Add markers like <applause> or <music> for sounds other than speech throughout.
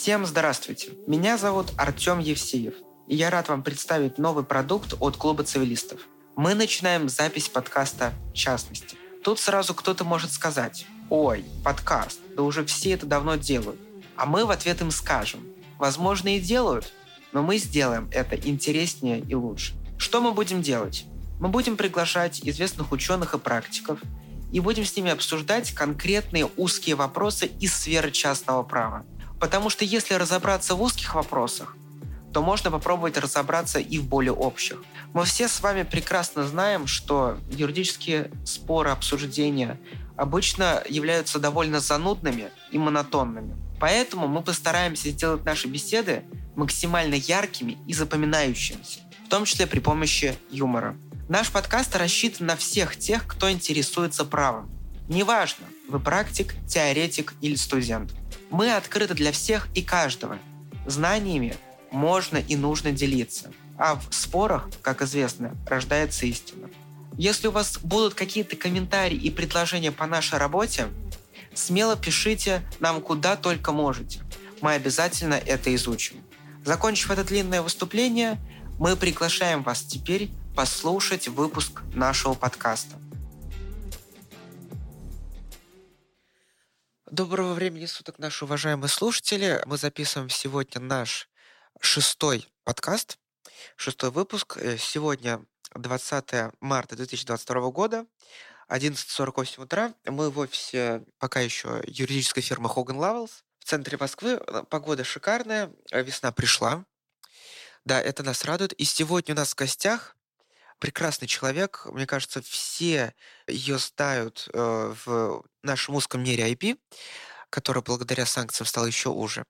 Всем здравствуйте! Меня зовут Артем Евсеев, и я рад вам представить новый продукт от Клуба цивилистов. Мы начинаем запись подкаста «В частности». Тут сразу кто-то может сказать «Ой, подкаст, да уже все это давно делают». А мы в ответ им скажем «Возможно, и делают, но мы сделаем это интереснее и лучше». Что мы будем делать? Мы будем приглашать известных ученых и практиков и будем с ними обсуждать конкретные узкие вопросы из сферы частного права – Потому что если разобраться в узких вопросах, то можно попробовать разобраться и в более общих. Мы все с вами прекрасно знаем, что юридические споры, обсуждения обычно являются довольно занудными и монотонными. Поэтому мы постараемся сделать наши беседы максимально яркими и запоминающимися, в том числе при помощи юмора. Наш подкаст рассчитан на всех тех, кто интересуется правом. Неважно, вы практик, теоретик или студент. Мы открыты для всех и каждого. Знаниями можно и нужно делиться. А в спорах, как известно, рождается истина. Если у вас будут какие-то комментарии и предложения по нашей работе, смело пишите нам куда только можете. Мы обязательно это изучим. Закончив это длинное выступление, мы приглашаем вас теперь послушать выпуск нашего подкаста. Доброго времени суток, наши уважаемые слушатели. Мы записываем сегодня наш шестой подкаст, шестой выпуск. Э, сегодня 20 марта 2022 года, 11.48 утра. Мы в офисе пока еще юридической фирмы Hogan Lovells в центре Москвы. Погода шикарная, весна пришла. Да, это нас радует. И сегодня у нас в гостях прекрасный человек. Мне кажется, все ее ставят э, в нашем узком мире IP, который благодаря санкциям стал еще уже.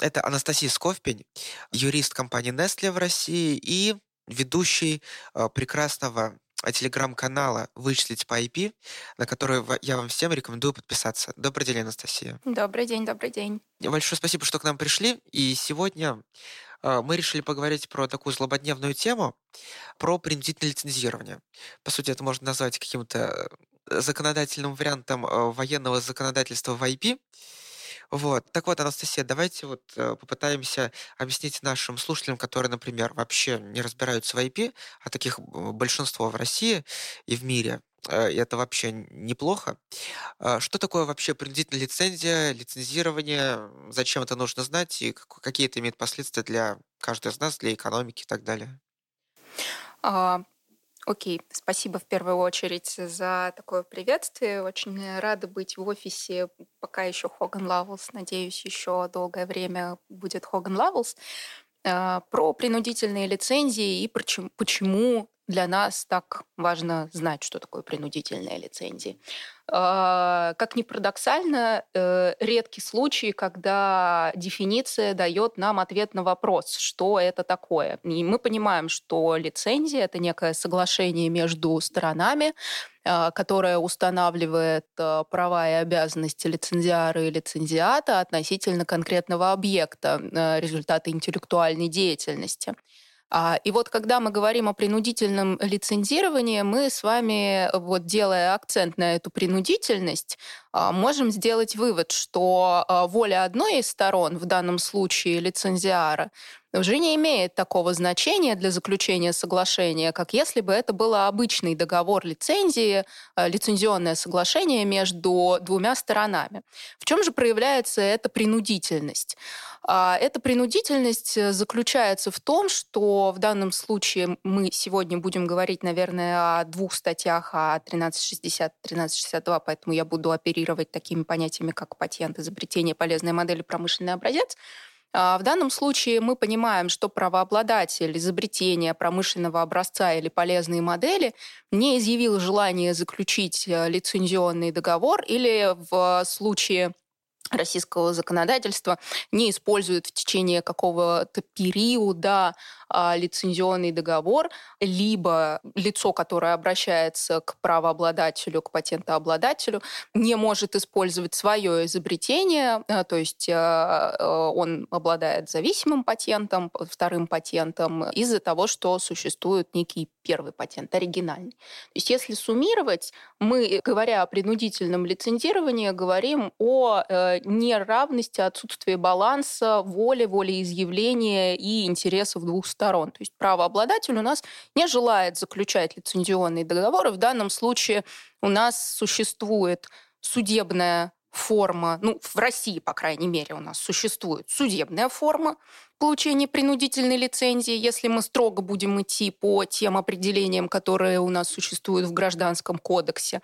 Это Анастасия Сковпень, юрист компании Nestle в России и ведущий э, прекрасного телеграм-канала «Вычислить по IP», на который я вам всем рекомендую подписаться. Добрый день, Анастасия. Добрый день, добрый день. Большое спасибо, что к нам пришли. И сегодня мы решили поговорить про такую злободневную тему, про принудительное лицензирование. По сути, это можно назвать каким-то э, законодательным вариантом э, военного законодательства в IP. Вот. Так вот, Анастасия, давайте вот э, попытаемся объяснить нашим слушателям, которые, например, вообще не разбираются в IP, а таких большинство в России и в мире, Э, и это вообще неплохо. А что такое вообще принудительная лицензия, лицензирование, зачем это нужно знать и какие это имеет последствия для каждого из нас, для экономики и так далее? Окей, спасибо в первую очередь за такое приветствие. Очень рада быть в офисе, пока еще Hogan Lovells. Надеюсь, еще долгое время будет Hogan Lovells. А, про принудительные лицензии и почему для нас так важно знать, что такое принудительная лицензия. А, как ни парадоксально, э, редкий случай, когда дефиниция дает нам ответ на вопрос, что это такое. И мы понимаем, что лицензия – это некое соглашение между сторонами, а, которое устанавливает э, права и обязанности лицензиара и лицензиата относительно конкретного объекта, э, результата интеллектуальной деятельности. А, и вот когда мы говорим о принудительном лицензировании, мы с вами, вот делая акцент на эту принудительность, можем сделать вывод, что а, воля одной из сторон, в данном случае лицензиара, уже не имеет такого значения для заключения соглашения, как если бы это был обычный договор лицензии, э, лицензионное соглашение между двумя сторонами. В чем же проявляется эта принудительность? А, эта принудительность э, заключается в том, что в данном случае мы сегодня будем говорить, наверное, о двух статьях, о 1360 1362, поэтому я буду оперировать такими понятиями, как патент, изобретение, полезная модель промышленный образец. А, в данном случае мы понимаем, что правообладатель изобретения промышленного образца или полезной модели не изъявил желания заключить э, лицензионный договор или в случае российского законодательства не используют в течение какого-то периода лицензионный договор, либо лицо, которое обращается к правообладателю, к патентообладателю, не может использовать свое изобретение, а, то есть а, он обладает зависимым патентом, вторым патентом из-за того, что существует некий первый патент, оригинальный. То есть если суммировать, мы, говоря о принудительном лицензировании, говорим о э, неравности, отсутствия баланса, воли, волеизъявления и интересов двух сторон. То есть правообладатель у нас не желает заключать лицензионные договоры. В данном случае у нас существует судебная форма, ну, в России, по крайней мере, у нас существует судебная форма получения принудительной лицензии, если мы строго будем идти по тем определениям, которые у нас существуют в Гражданском кодексе.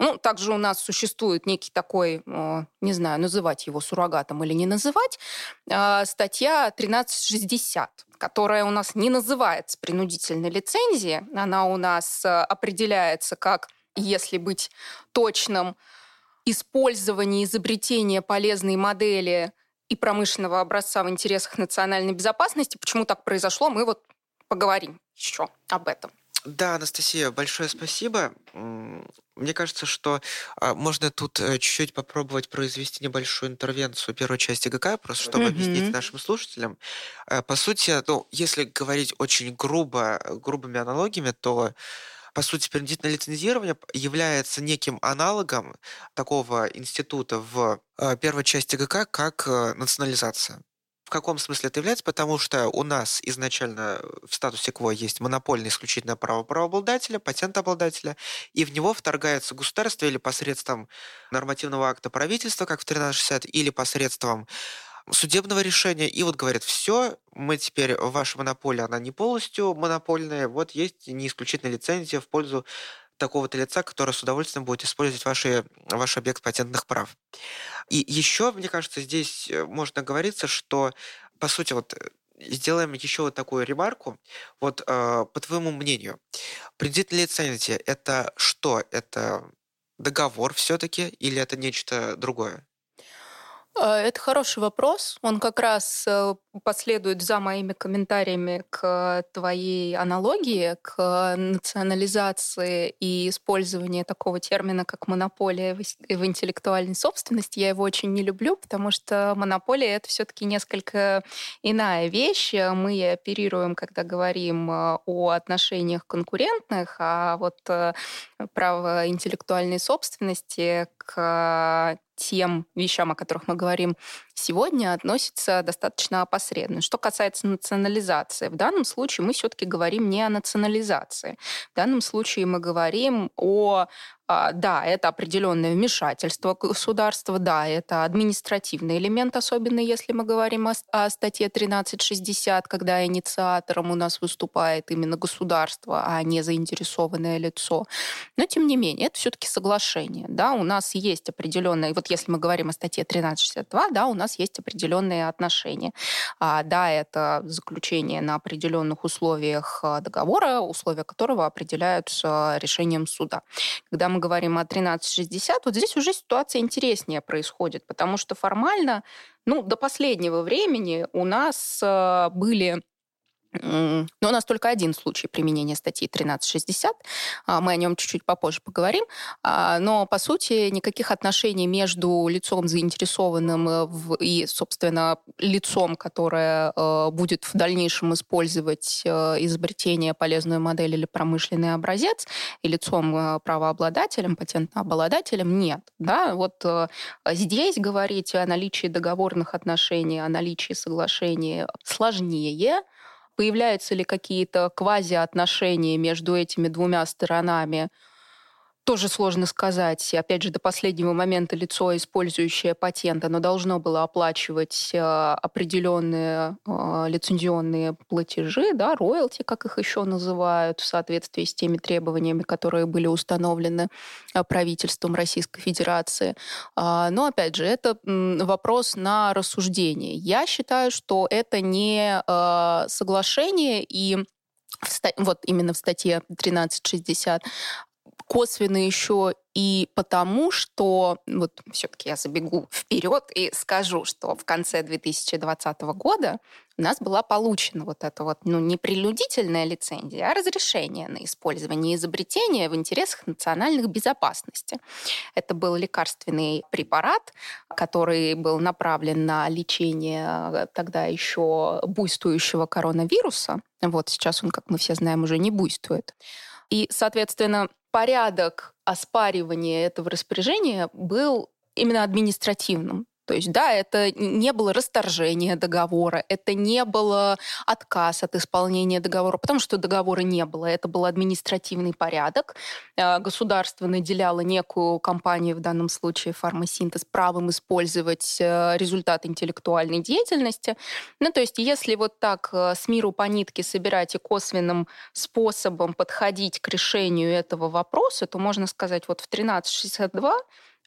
Ну, также у нас существует некий такой, э, не знаю, называть его суррогатом или не называть, э, статья 1360 которая у нас не называется принудительной лицензией, она у нас э, определяется как, если быть точным, использование, изобретение полезной модели и промышленного образца в интересах национальной безопасности. Почему так произошло, мы вот поговорим еще об этом. Да, Анастасия, большое спасибо. Мне кажется, что а, можно тут э, чуть-чуть попробовать произвести небольшую интервенцию первой части ГК, просто чтобы mm-hmm. объяснить нашим слушателям. Э, по сути, ну, если говорить очень грубо, грубыми аналогиями, то по сути, принудительное лицензирование является неким аналогом такого института в э, первой части ГК, как э, национализация. В каком смысле это является? Потому что у нас изначально в статусе КВО есть монопольное исключительное право правообладателя, патентообладателя, и в него вторгается государство или посредством нормативного акта правительства, как в 1360, или посредством судебного решения, и вот говорят, все, мы теперь, ваша монополия, она не полностью монопольная, вот есть не исключительная лицензия в пользу такого-то лица, который с удовольствием будет использовать ваши, ваш объект патентных прав. И еще, мне кажется, здесь э, можно говориться, что, по сути, вот э, сделаем еще вот такую ремарку. Вот э, по твоему мнению, принудительная лицензия – это что? Это договор все-таки или это нечто другое? Э, это хороший вопрос. Он как раз э, последует за моими комментариями к твоей аналогии, к национализации и использованию такого термина, как монополия в интеллектуальной собственности. Я его очень не люблю, потому что монополия — это все таки несколько иная вещь. Мы оперируем, когда говорим э, о отношениях конкурентных, а вот право интеллектуальной собственности к тем вещам, о которых мы говорим сегодня, относится достаточно опосредованно. Что касается национализации, в данном случае мы все-таки говорим не о национализации. В данном случае мы говорим о да, это определенное вмешательство государства, да, это административный элемент, особенно если мы говорим о, о статье 1360, когда инициатором у нас выступает именно государство, а не заинтересованное лицо. Но, тем не менее, это все-таки соглашение. Да, у нас есть определенные, вот если мы говорим о статье 1362, да, у нас есть определенные отношения. А, да, это заключение на определенных условиях а, договора, условия которого определяются решением суда. Когда мы говорим о 1360, вот здесь уже ситуация интереснее происходит, потому что формально, ну, до последнего времени у нас э, были но у нас только один случай применения статьи 1360. А, мы о нем чуть-чуть попозже поговорим. А, но, по сути, никаких отношений между лицом заинтересованным э, и, собственно, лицом, которое э, будет в дальнейшем использовать э, изобретение, полезную модель или промышленный образец, и лицом правообладателем, патентообладателем нет. Да? Вот здесь говорить о наличии договорных отношений, о наличии соглашения сложнее, появляются ли какие-то квази-отношения между этими двумя сторонами, тоже сложно сказать. Опять же, до последнего момента лицо, использующее патент, оно должно было оплачивать э, определенные э, лицензионные платежи, да, роялти, как их еще называют, в соответствии с теми требованиями, которые были установлены э, правительством Российской Федерации. А, но, опять же, это вопрос на рассуждение. Я считаю, что это не соглашение и вот именно в статье 1360 косвенно еще и потому, что вот все-таки я забегу вперед и скажу, что в конце 2020 года у нас была получена вот эта вот, ну, не прилюдительная лицензия, а разрешение на использование изобретения в интересах национальных безопасности. Это был лекарственный препарат, который был направлен на лечение тогда еще буйствующего коронавируса. Вот сейчас он, как мы все знаем, уже не буйствует. И, соответственно, порядок оспаривания этого распоряжения был именно административным. То есть, да, это не было расторжение договора, это не было отказ от исполнения договора, потому что договора не было. Это был административный порядок. Э, государство наделяло некую компанию, в данном случае фармасинтез, правом использовать э, результат интеллектуальной деятельности. Ну, то есть, если вот так э, с миру по нитке собирать и косвенным способом подходить к решению этого вопроса, то можно сказать, вот в 1362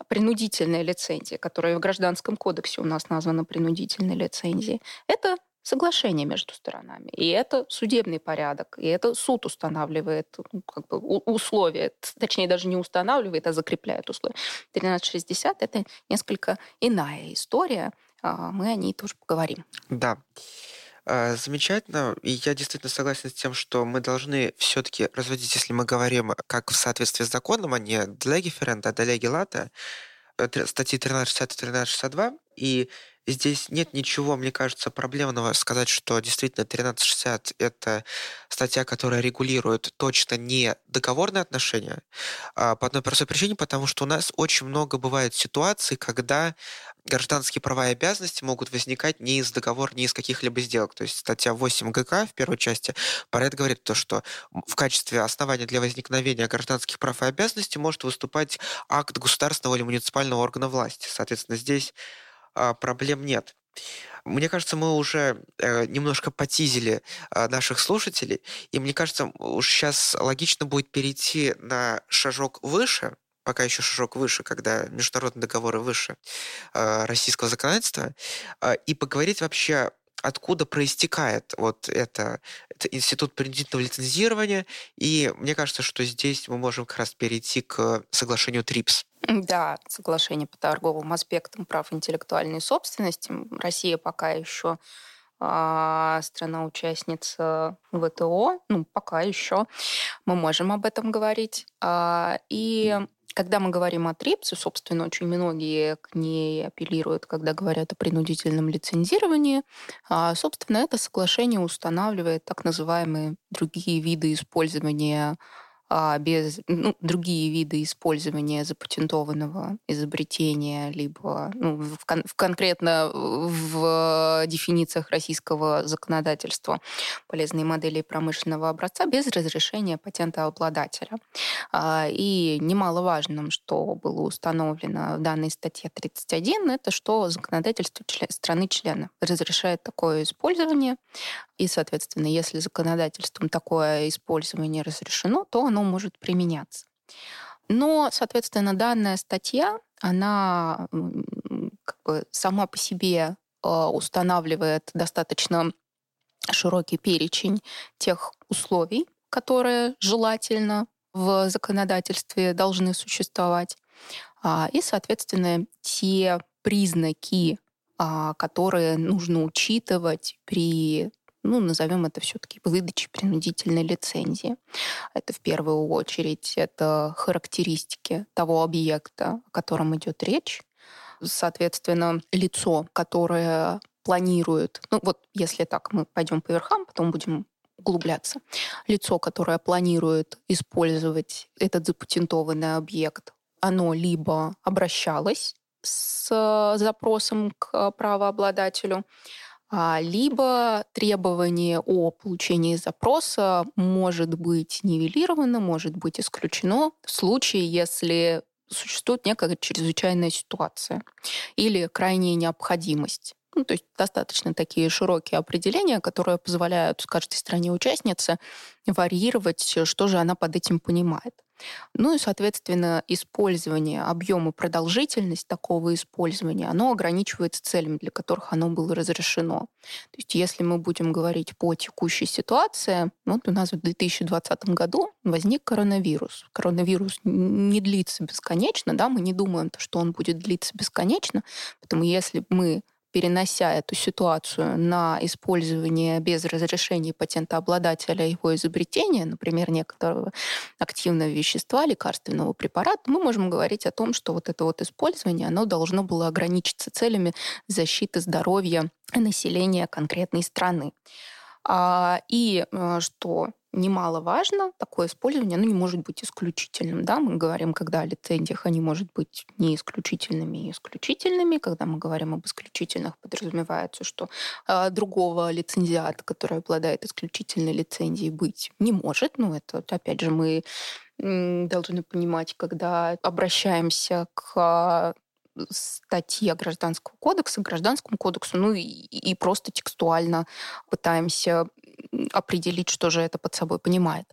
принудительная лицензия, которая в Гражданском кодексе у нас названа принудительной лицензией, это соглашение между сторонами. И это судебный порядок, и это суд устанавливает ну, как бы, условия, точнее даже не устанавливает, а закрепляет условия. 1360 — это несколько иная история, а, мы о ней тоже поговорим. Да. А, замечательно. И я действительно согласен с тем, что мы должны все-таки разводить, если мы говорим как в соответствии с законом, а не для геферента, а для лата, статьи 1360 и 1362. И Здесь нет ничего, мне кажется, проблемного сказать, что действительно 1360 — это статья, которая регулирует точно не договорные отношения, а по одной простой причине, потому что у нас очень много бывает ситуаций, когда гражданские права и обязанности могут возникать не из договора, не из каких-либо сделок. То есть статья 8 ГК в первой части про это говорит то, что в качестве основания для возникновения гражданских прав и обязанностей может выступать акт государственного или муниципального органа власти. Соответственно, здесь проблем нет. Мне кажется, мы уже э, немножко потизили э, наших слушателей, и мне кажется, уж сейчас логично будет перейти на шажок выше, пока еще шажок выше, когда международные договоры выше э, российского законодательства, и поговорить вообще откуда проистекает вот это, это институт принудительного лицензирования. И мне кажется, что здесь мы можем как раз перейти к соглашению ТРИПС. Да, соглашение по торговым аспектам прав интеллектуальной собственности. Россия пока еще а, страна-участница ВТО, ну, пока еще мы можем об этом говорить. А, и когда мы говорим о ТРИПСе, собственно, очень многие к ней апеллируют, когда говорят о принудительном лицензировании. А, собственно, это соглашение устанавливает так называемые другие виды использования без ну, другие виды использования запатентованного изобретения, либо ну, в, кон- в конкретно в дефинициях российского законодательства полезные модели промышленного образца без разрешения патентообладателя. А, и немаловажным, что было установлено в данной статье 31, это что законодательство член, страны-члена разрешает такое использование. И, соответственно, если законодательством такое использование разрешено, то оно может применяться. Но, соответственно, данная статья, она как бы сама по себе а, устанавливает достаточно широкий перечень тех условий, которые желательно в законодательстве должны существовать. А, и, соответственно, те признаки, а, которые нужно учитывать при ну, назовем это все-таки выдачей принудительной лицензии. Это в первую очередь это характеристики того объекта, о котором идет речь. Соответственно, лицо, которое планирует, ну вот если так, мы пойдем по верхам, потом будем углубляться. Лицо, которое планирует использовать этот запатентованный объект, оно либо обращалось с запросом к правообладателю, либо требование о получении запроса может быть нивелировано, может быть исключено в случае, если существует некая чрезвычайная ситуация или крайняя необходимость. Ну, то есть достаточно такие широкие определения, которые позволяют каждой стране-участнице варьировать, что же она под этим понимает. Ну и, соответственно, использование, объем и продолжительность такого использования, оно ограничивается целями, для которых оно было разрешено. То есть если мы будем говорить по текущей ситуации, вот у нас в 2020 году возник коронавирус. Коронавирус не длится бесконечно, да, мы не думаем, что он будет длиться бесконечно, поэтому если мы перенося эту ситуацию на использование без разрешения патентообладателя его изобретения, например, некоторого активного вещества, лекарственного препарата, мы можем говорить о том, что вот это вот использование, оно должно было ограничиться целями защиты здоровья населения конкретной страны. А, и э, что немаловажно, такое использование, оно не может быть исключительным. Да? Мы говорим, когда о лицензиях, они могут быть не исключительными и исключительными. Когда мы говорим об исключительных, подразумевается, что э, другого лицензиата, который обладает исключительной лицензией, быть не может. Ну, это, опять же, мы должны понимать, когда обращаемся к статье Гражданского кодекса, Гражданскому кодексу, ну и, и просто текстуально пытаемся определить, что же это под собой понимает.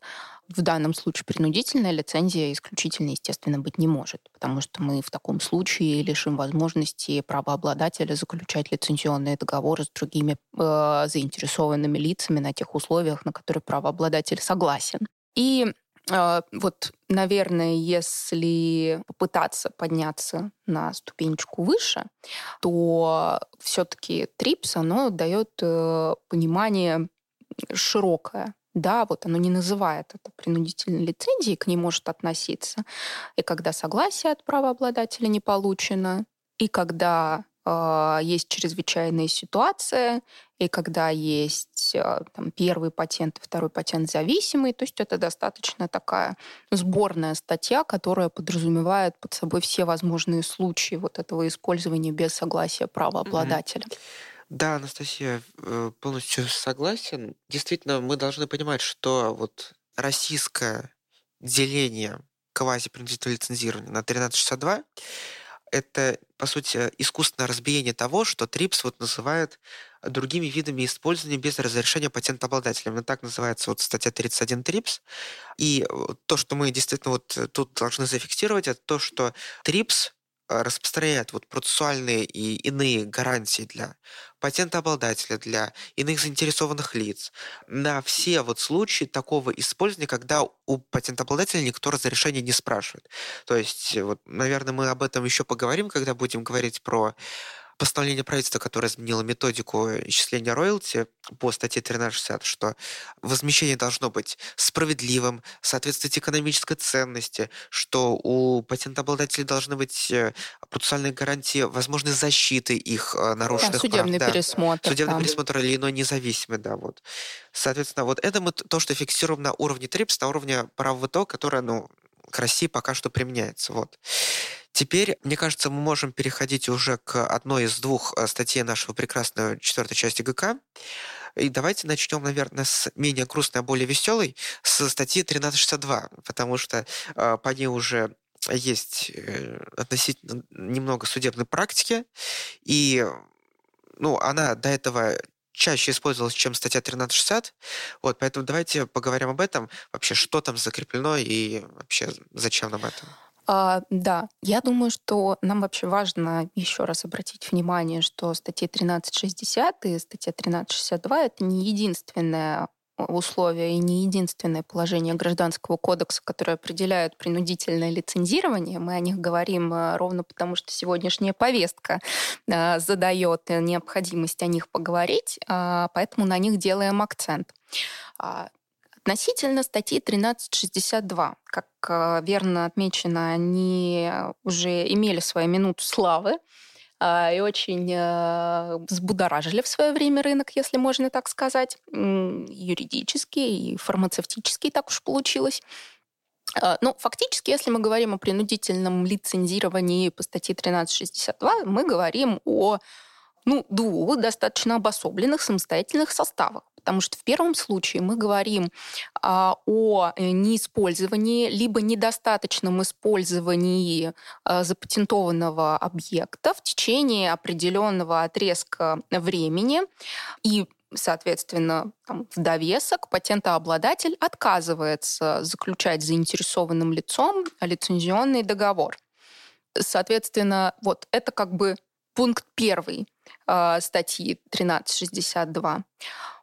В данном случае принудительная лицензия исключительно, естественно, быть не может, потому что мы в таком случае лишим возможности правообладателя заключать лицензионные договоры с другими э, заинтересованными лицами на тех условиях, на которые правообладатель согласен. И э, вот, наверное, если попытаться подняться на ступенечку выше, то все-таки ТРИПС, оно дает э, понимание широкое. Да, вот оно не называет это принудительной лицензией, к ней может относиться. И когда согласие от правообладателя не получено, и когда э, есть чрезвычайная ситуация, и когда есть э, там, первый патент и второй патент зависимый, то есть это достаточно такая сборная статья, которая подразумевает под собой все возможные случаи вот этого использования без согласия правообладателя. Mm-hmm. Да, Анастасия, э, полностью согласен. Действительно, мы должны понимать, что вот российское деление квази-принудительного лицензирования на 1362 это, по сути, искусственное разбиение того, что ТРИПС вот называет другими видами использования без разрешения патентообладателя. Именно так называется вот статья 31 ТРИПС. И то, что мы действительно вот тут должны зафиксировать, это то, что ТРИПС а, распространяет вот процессуальные и иные гарантии для патентообладателя, для иных заинтересованных лиц на все вот случаи такого использования, когда у патентообладателя никто разрешения не спрашивает. То есть, вот, наверное, мы об этом еще поговорим, когда будем говорить про постановление правительства, которое изменило методику исчисления роялти по статье 1360, что возмещение должно быть справедливым, соответствовать экономической ценности, что у патентообладателей должны быть э, процессуальные гарантии возможной защиты их э, нарушенных да, судебный прав. пересмотр. Да, судебный там. пересмотр или иной независимый, да, вот. Соответственно, вот это мы то, что фиксируем на уровне ТРИПС, на уровне правового ТО, которое, ну, к России пока что применяется. Вот. Теперь, мне кажется, мы можем переходить уже к одной из двух э, статей нашего прекрасного четвертой части ГК. И давайте начнем, наверное, с менее грустной, а более веселой, с статьи 1362, потому что э, по ней уже есть э, относительно немного судебной практики, и ну, она до этого чаще использовалась, чем статья 1360. Вот, поэтому давайте поговорим об этом. Вообще, что там закреплено и вообще зачем нам это? А, да, я думаю, что нам вообще важно еще раз обратить внимание, что статья 1360 и статья 1362 это не единственное условия и не единственное положение Гражданского кодекса, которое определяет принудительное лицензирование. Мы о них говорим э, ровно потому, что сегодняшняя повестка э, задает необходимость о них поговорить, а, поэтому на них делаем акцент. Относительно статьи 1362, как э, верно отмечено, они уже имели свою минуту славы а, и очень э, взбудоражили в свое время рынок, если можно так сказать, юридически и фармацевтически так уж получилось. А, ну, фактически, если мы говорим о принудительном лицензировании по статье 1362, мы говорим о ну, двух достаточно обособленных самостоятельных составах. Потому что в первом случае мы говорим а, о э, неиспользовании либо недостаточном использовании а, запатентованного объекта в течение определенного отрезка времени. И соответственно, там, в довесок патентообладатель отказывается заключать заинтересованным лицом лицензионный договор. Соответственно, вот это как бы пункт первый э, статьи 1362.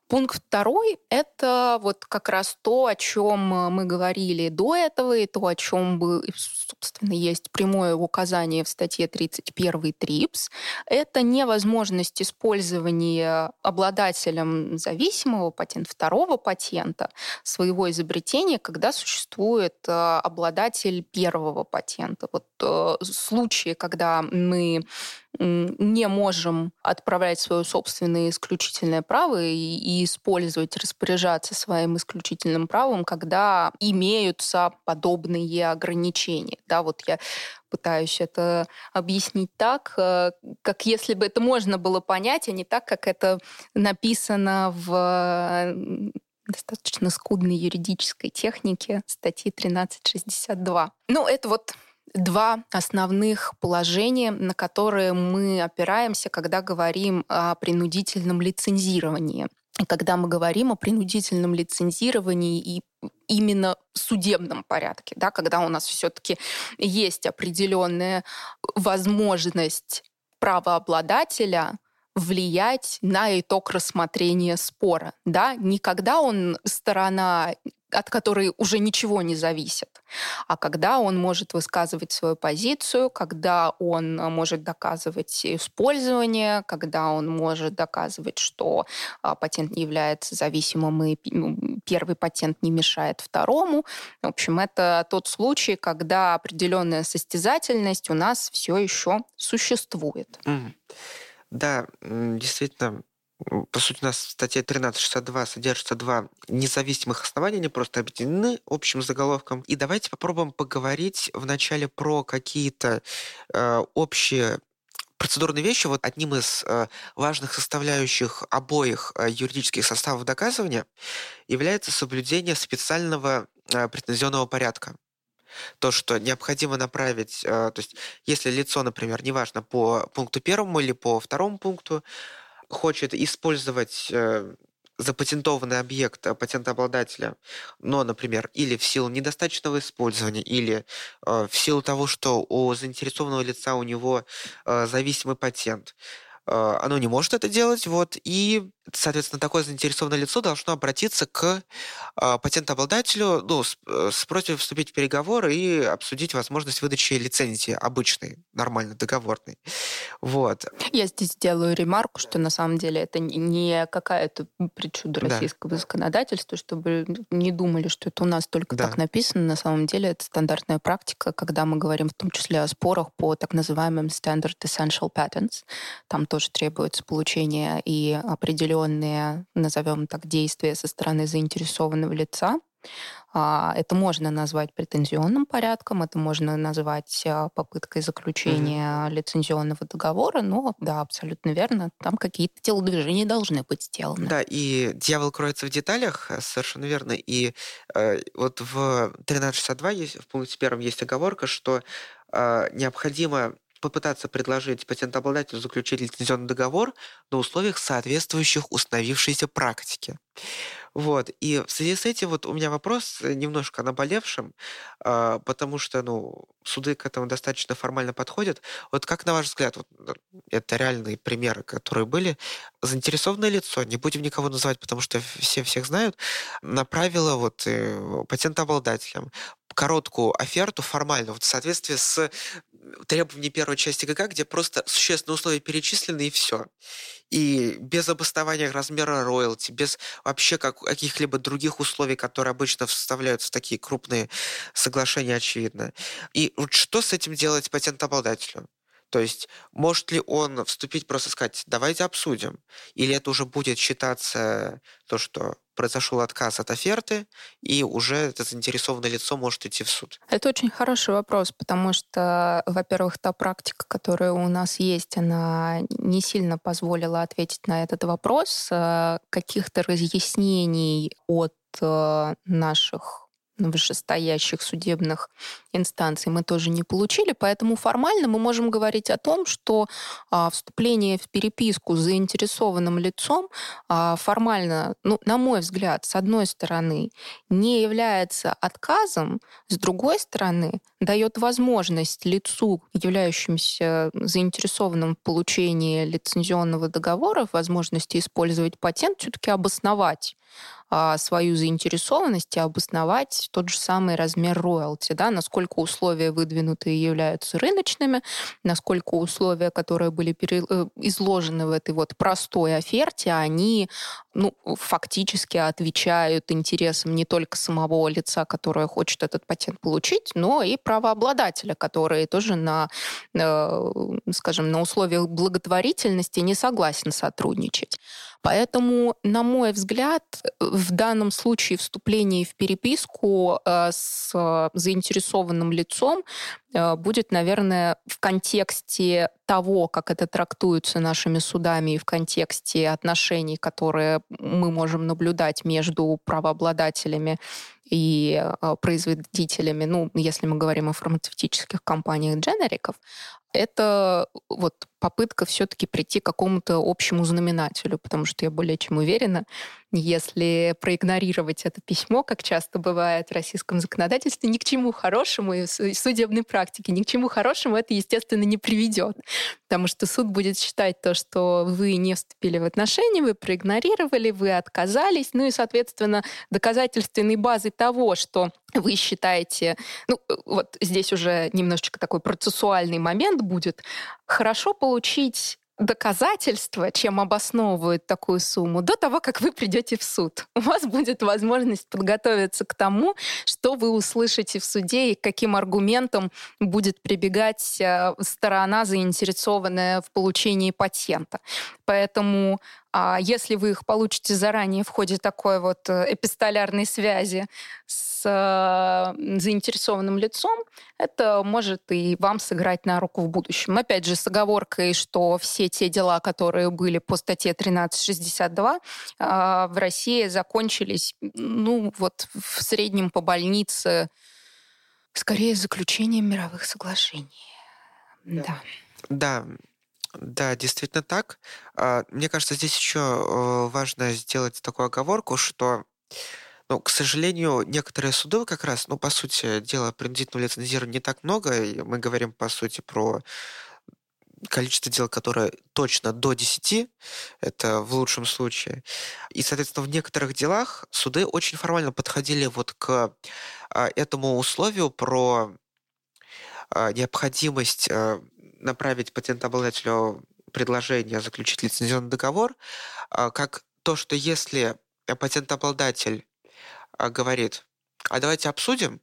Пункт второй – это вот как раз то, о чем мы говорили до этого, и то, о чем, бы, собственно, есть прямое указание в статье 31 ТРИПС. Это невозможность использования обладателем зависимого патента, второго патента, своего изобретения, когда существует э, обладатель первого патента. Вот э, случаи, когда мы не можем отправлять свое собственное исключительное право и, и использовать, распоряжаться своим исключительным правом, когда имеются подобные ограничения. Да, вот я пытаюсь это объяснить так, э, как если бы это можно было понять, а не так, как это написано в достаточно скудной юридической технике статьи 1362. Ну, это вот два основных положения, на которые мы опираемся, когда говорим о принудительном лицензировании. Когда мы говорим о принудительном лицензировании и именно судебном порядке, да, когда у нас все-таки есть определенная возможность правообладателя влиять на итог рассмотрения спора. Да? Не когда он сторона от которой уже ничего не зависит, а когда он может высказывать свою позицию, когда он может доказывать использование, когда он может доказывать, что а, патент не является зависимым и ну, первый патент не мешает второму. В общем, это тот случай, когда определенная состязательность у нас все еще существует. Mm. Да, действительно, по сути, у нас в статье 1362 содержится два независимых основания, они просто объединены общим заголовком. И давайте попробуем поговорить вначале про какие-то э, общие процедурные вещи. Вот одним из э, важных составляющих обоих э, юридических составов доказывания является соблюдение специального э, претензионного порядка то, что необходимо направить, э, то есть если лицо, например, неважно, по пункту первому или по второму пункту, хочет использовать э, запатентованный объект э, патентообладателя, но, например, или в силу недостаточного использования, или э, в силу того, что у заинтересованного лица у него э, зависимый патент, э, оно не может это делать, вот, и соответственно, такое заинтересованное лицо должно обратиться к э, патентообладателю ну, с, э, с просьбой вступить в переговоры и обсудить возможность выдачи лицензии обычной, нормально, договорной. Вот. Я здесь сделаю ремарку, что на самом деле это не какая-то причуда российского да. законодательства, чтобы не думали, что это у нас только да. так написано. На самом деле это стандартная практика, когда мы говорим в том числе о спорах по так называемым Standard Essential Patents. Там тоже требуется получение и определенных определенные, назовем так, действия со стороны заинтересованного лица. А, это можно назвать претензионным порядком, это можно назвать а, попыткой заключения mm-hmm. лицензионного договора, но да, абсолютно верно, там какие-то телодвижения должны быть сделаны. Да, и дьявол кроется в деталях, э, совершенно верно. И э, вот в 1362 есть, в пункте первом есть оговорка, что э, необходимо попытаться предложить патентообладателю заключить лицензионный договор на условиях, соответствующих установившейся практике. Вот. И в связи с этим вот у меня вопрос э, немножко наболевшим, э, потому что, ну, суды к этому достаточно формально подходят. Вот как, на ваш взгляд, вот, это реальные примеры, которые были, заинтересованное лицо, не будем никого называть, потому что все всех знают, направило вот э, патентообладателям короткую оферту формально, вот в соответствии с требованиями первой части ГК, где просто существенные условия перечислены и все. И без обоснования размера роялти, без вообще как, каких-либо других условий, которые обычно вставляются в такие крупные соглашения, очевидно. И вот что с этим делать патентообладателю? То есть может ли он вступить просто сказать, давайте обсудим? Или это уже будет считаться то, что произошел отказ от оферты, и уже это заинтересованное лицо может идти в суд? Это очень хороший вопрос, потому что, во-первых, та практика, которая у нас есть, она не сильно позволила ответить на этот вопрос. Э, каких-то разъяснений от э, наших вышестоящих судебных инстанций мы тоже не получили, поэтому формально мы можем говорить о том, что а, вступление в переписку с заинтересованным лицом а, формально, ну, на мой взгляд, с одной стороны, не является отказом, с другой стороны, дает возможность лицу, являющемуся заинтересованным в получении лицензионного договора, возможности использовать патент, все-таки обосновать свою заинтересованность и обосновать тот же самый размер роялти, да, насколько условия выдвинутые являются рыночными, насколько условия, которые были пере... Э, изложены в этой вот простой оферте, они ну, фактически отвечают интересам не только самого лица, которое хочет этот патент получить, но и правообладателя, который тоже на, э, скажем, на условиях благотворительности не согласен сотрудничать. Поэтому, на мой взгляд, в данном случае вступление в переписку э, с заинтересованным лицом э, будет, наверное, в контексте того, как это трактуется нашими судами и в контексте отношений, которые мы можем наблюдать между правообладателями и э, производителями, ну, если мы говорим о фармацевтических компаниях дженериков, это вот попытка все-таки прийти к какому-то общему знаменателю, потому что я более чем уверена, если проигнорировать это письмо, как часто бывает в российском законодательстве, ни к чему хорошему и в судебной практике, ни к чему хорошему это, естественно, не приведет. Потому что суд будет считать то, что вы не вступили в отношения, вы проигнорировали, вы отказались, ну и, соответственно, доказательственной базой того, что вы считаете, ну вот здесь уже немножечко такой процессуальный момент будет, хорошо получить доказательства, чем обосновывают такую сумму, до того, как вы придете в суд. У вас будет возможность подготовиться к тому, что вы услышите в суде и каким аргументам будет прибегать э, сторона, заинтересованная в получении патента. Поэтому если вы их получите заранее в ходе такой вот э, эпистолярной связи с э, заинтересованным лицом, это может и вам сыграть на руку в будущем. Опять же, с оговоркой, что все те дела, которые были по статье 1362 э, в России закончились, ну, вот в среднем по больнице скорее заключением мировых соглашений. Да. Да, да действительно так. А, мне кажется, здесь еще э, важно сделать такую оговорку, что ну, к сожалению, некоторые суды как раз, ну, по сути, дела принудительного лицензирования не так много. Мы говорим, по сути, про количество дел, которое точно до 10, это в лучшем случае. И, соответственно, в некоторых делах суды очень формально подходили вот к а, этому условию про а, необходимость направить патентообладателю предложение заключить лицензионный договор, а, как то, что если патентообладатель а, говорит, а давайте обсудим,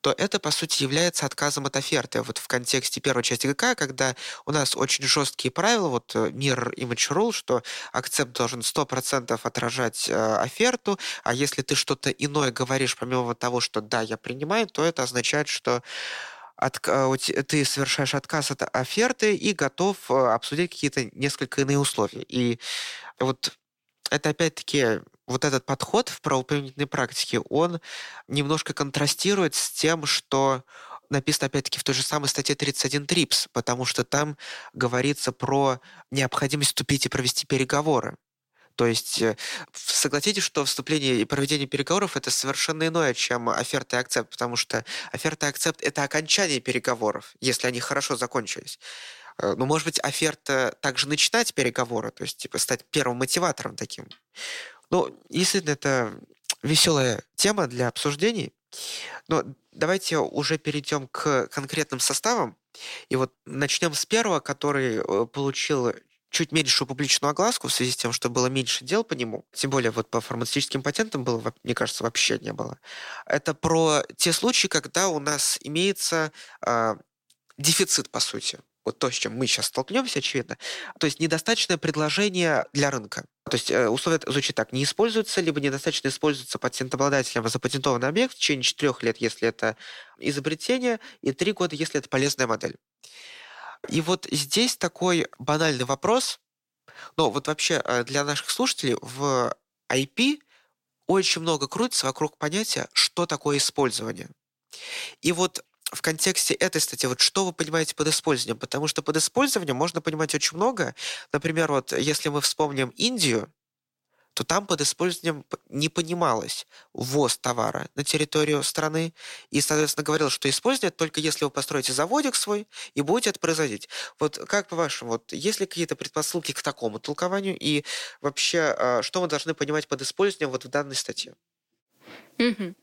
то это, по сути, является отказом от оферты. Вот в контексте первой части ГК, когда у нас очень жесткие правила, вот э, Mirror Image Rule, что акцепт должен 100% отражать э, оферту, а если ты что-то иное говоришь, помимо того, что да, я принимаю, то это означает, что от, ты совершаешь отказ от оферты и готов э, обсудить какие-то несколько иные условия. И вот это опять-таки вот этот подход в правоприменительной практике, он немножко контрастирует с тем, что написано опять-таки в той же самой статье 31 ТРИПС, потому что там говорится про необходимость вступить и провести переговоры. То есть э, согласитесь, что вступление и проведение переговоров это совершенно иное, чем оферта и акцепт, потому что оферта и акцепт это окончание переговоров, если они хорошо закончились. Э, ну, может быть, оферта также начинать переговоры, то есть типа стать первым мотиватором таким. Ну, действительно, это веселая тема для обсуждений. Но давайте уже перейдем к конкретным составам. И вот начнем с первого, который э, получил чуть меньшую публичную огласку в связи с тем, что было меньше дел по нему, тем более вот по фармацевтическим патентам было, мне кажется, вообще не было. Это про те случаи, когда у нас имеется э, дефицит, по сути. Вот то, с чем мы сейчас столкнемся, очевидно. То есть недостаточное предложение для рынка. То есть э, условие звучит так. Не используется, либо недостаточно используется патентообладателем запатентованный объект в течение четырех лет, если это изобретение, и три года, если это полезная модель. И вот здесь такой банальный вопрос. Но вот вообще э, для наших слушателей в IP очень много крутится вокруг понятия, что такое использование. И вот в контексте этой статьи, вот что вы понимаете под использованием? Потому что под использованием можно понимать очень много. Например, вот если мы вспомним Индию, то там под использованием не понималось ввоз товара на территорию страны. И, соответственно, говорил, что использовать только если вы построите заводик свой и будете это производить. Вот как по-вашему, вот есть ли какие-то предпосылки к такому толкованию? И вообще, а, что мы должны понимать под использованием вот в данной статье? Угу.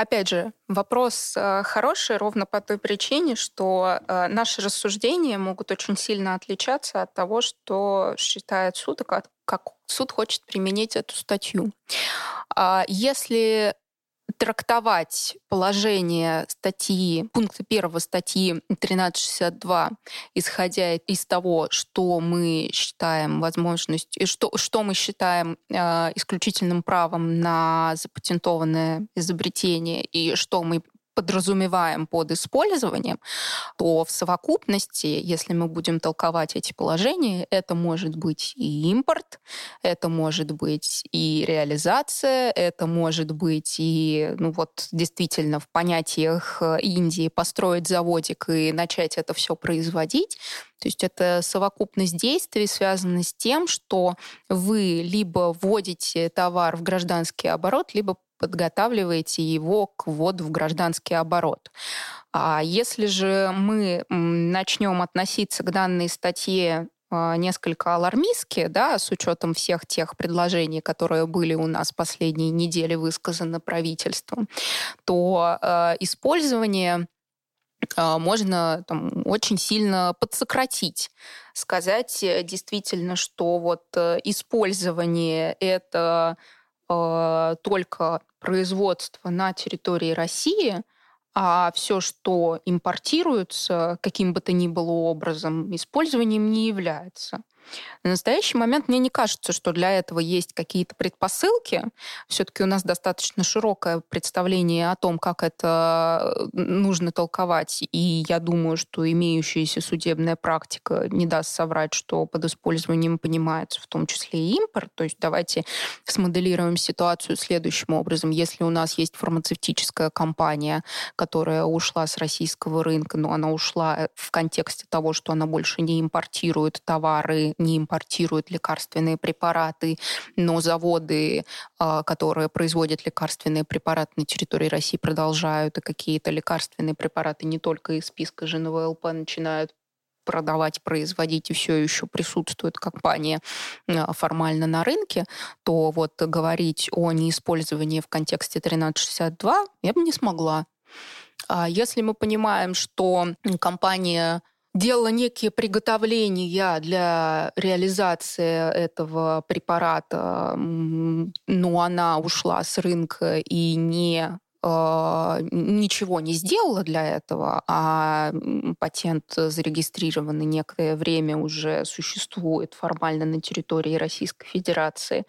Опять же, вопрос э, хороший ровно по той причине, что э, наши рассуждения могут очень сильно отличаться от того, что считает суд, как суд хочет применить эту статью. А если трактовать положение статьи, пункта первого статьи 1362, исходя из того, что мы считаем возможностью, что, что мы считаем э, исключительным правом на запатентованное изобретение и что мы подразумеваем под использованием, то в совокупности, если мы будем толковать эти положения, это может быть и импорт, это может быть и реализация, это может быть и, ну вот, действительно в понятиях э, Индии построить заводик и начать это все производить. То есть это совокупность действий, связанная с тем, что вы либо вводите товар в гражданский оборот, либо подготавливаете его к вводу в гражданский оборот. А если же мы начнем относиться к данной статье а, несколько алармистски, да, с учетом всех тех предложений, которые были у нас последние недели высказаны правительством, то э, использование э, можно там, очень сильно подсократить, сказать э, действительно, что вот э, использование это э, только производство на территории России, а все, что импортируется каким бы то ни было образом, использованием не является. На настоящий момент мне не кажется, что для этого есть какие-то предпосылки. Все-таки у нас достаточно широкое представление о том, как это э, нужно толковать. И я думаю, что имеющаяся судебная практика не даст соврать, что под использованием понимается в том числе и импорт. То есть давайте смоделируем ситуацию следующим образом. Если у нас есть фармацевтическая компания, которая ушла с российского рынка, но она ушла в контексте того, что она больше не импортирует товары не импортируют лекарственные препараты, но заводы, а, которые производят лекарственные препараты на территории России, продолжают, и какие-то лекарственные препараты не только из списка ЖНВЛП начинают продавать, производить и все еще присутствует компания а, формально на рынке, то вот говорить о неиспользовании в контексте 1362 я бы не смогла. А если мы понимаем, что компания делала некие приготовления для реализации этого препарата, но она ушла с рынка и не а, ничего не сделала для этого, а патент зарегистрированный некое время уже существует формально на территории Российской Федерации,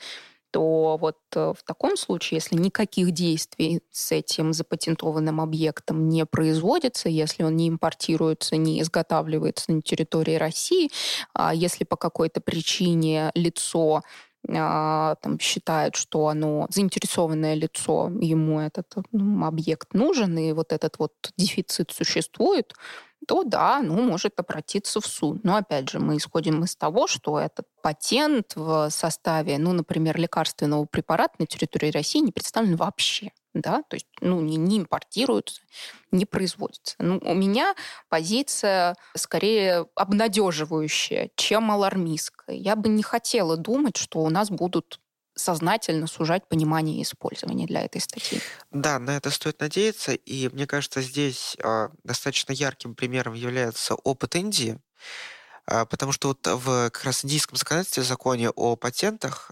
то вот э, в таком случае, если никаких действий с этим запатентованным объектом не производится, если он не импортируется, не изготавливается на территории России, а если по какой-то причине лицо там, считает, что оно заинтересованное лицо, ему этот ну, объект нужен, и вот этот вот дефицит существует, то да, ну, может обратиться в суд. Но опять же, мы исходим из того, что этот патент в составе, ну, например, лекарственного препарата на территории России не представлен вообще. Да, то есть ну, не, не импортируются, не производятся. Ну, у меня позиция скорее обнадеживающая, чем алармистская. Я бы не хотела думать, что у нас будут сознательно сужать понимание использования для этой статьи. Да, на это стоит надеяться, и мне кажется, здесь э, достаточно ярким примером является опыт Индии, потому что вот в как раз индийском законодательстве, законе о патентах,